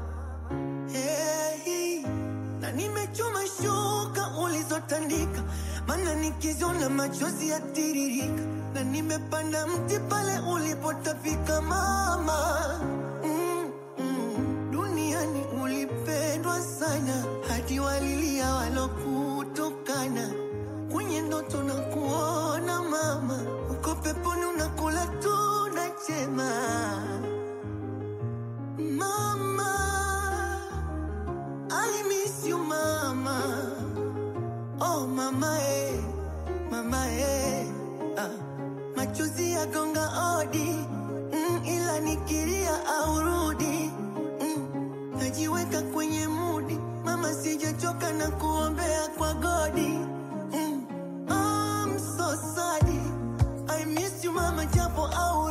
Hey, na nimechuma shuka ulizotandika, maana nikiziona machozi yatiririka, na nimepanda mti pale ulipotafika mama. Mm, mm, duniani ulipendwa sana, hadi walilia walokutukana kwenye ndoto na kuona mama, peponi unakula tu chema mama. I miss you mama Oh mama eh Mama eh ah. Machozi yagonga odi mm, ila nikiria aurudi mm. Najiweka kwenye mudi Mama sijachoka na kuombea kwa godi japo au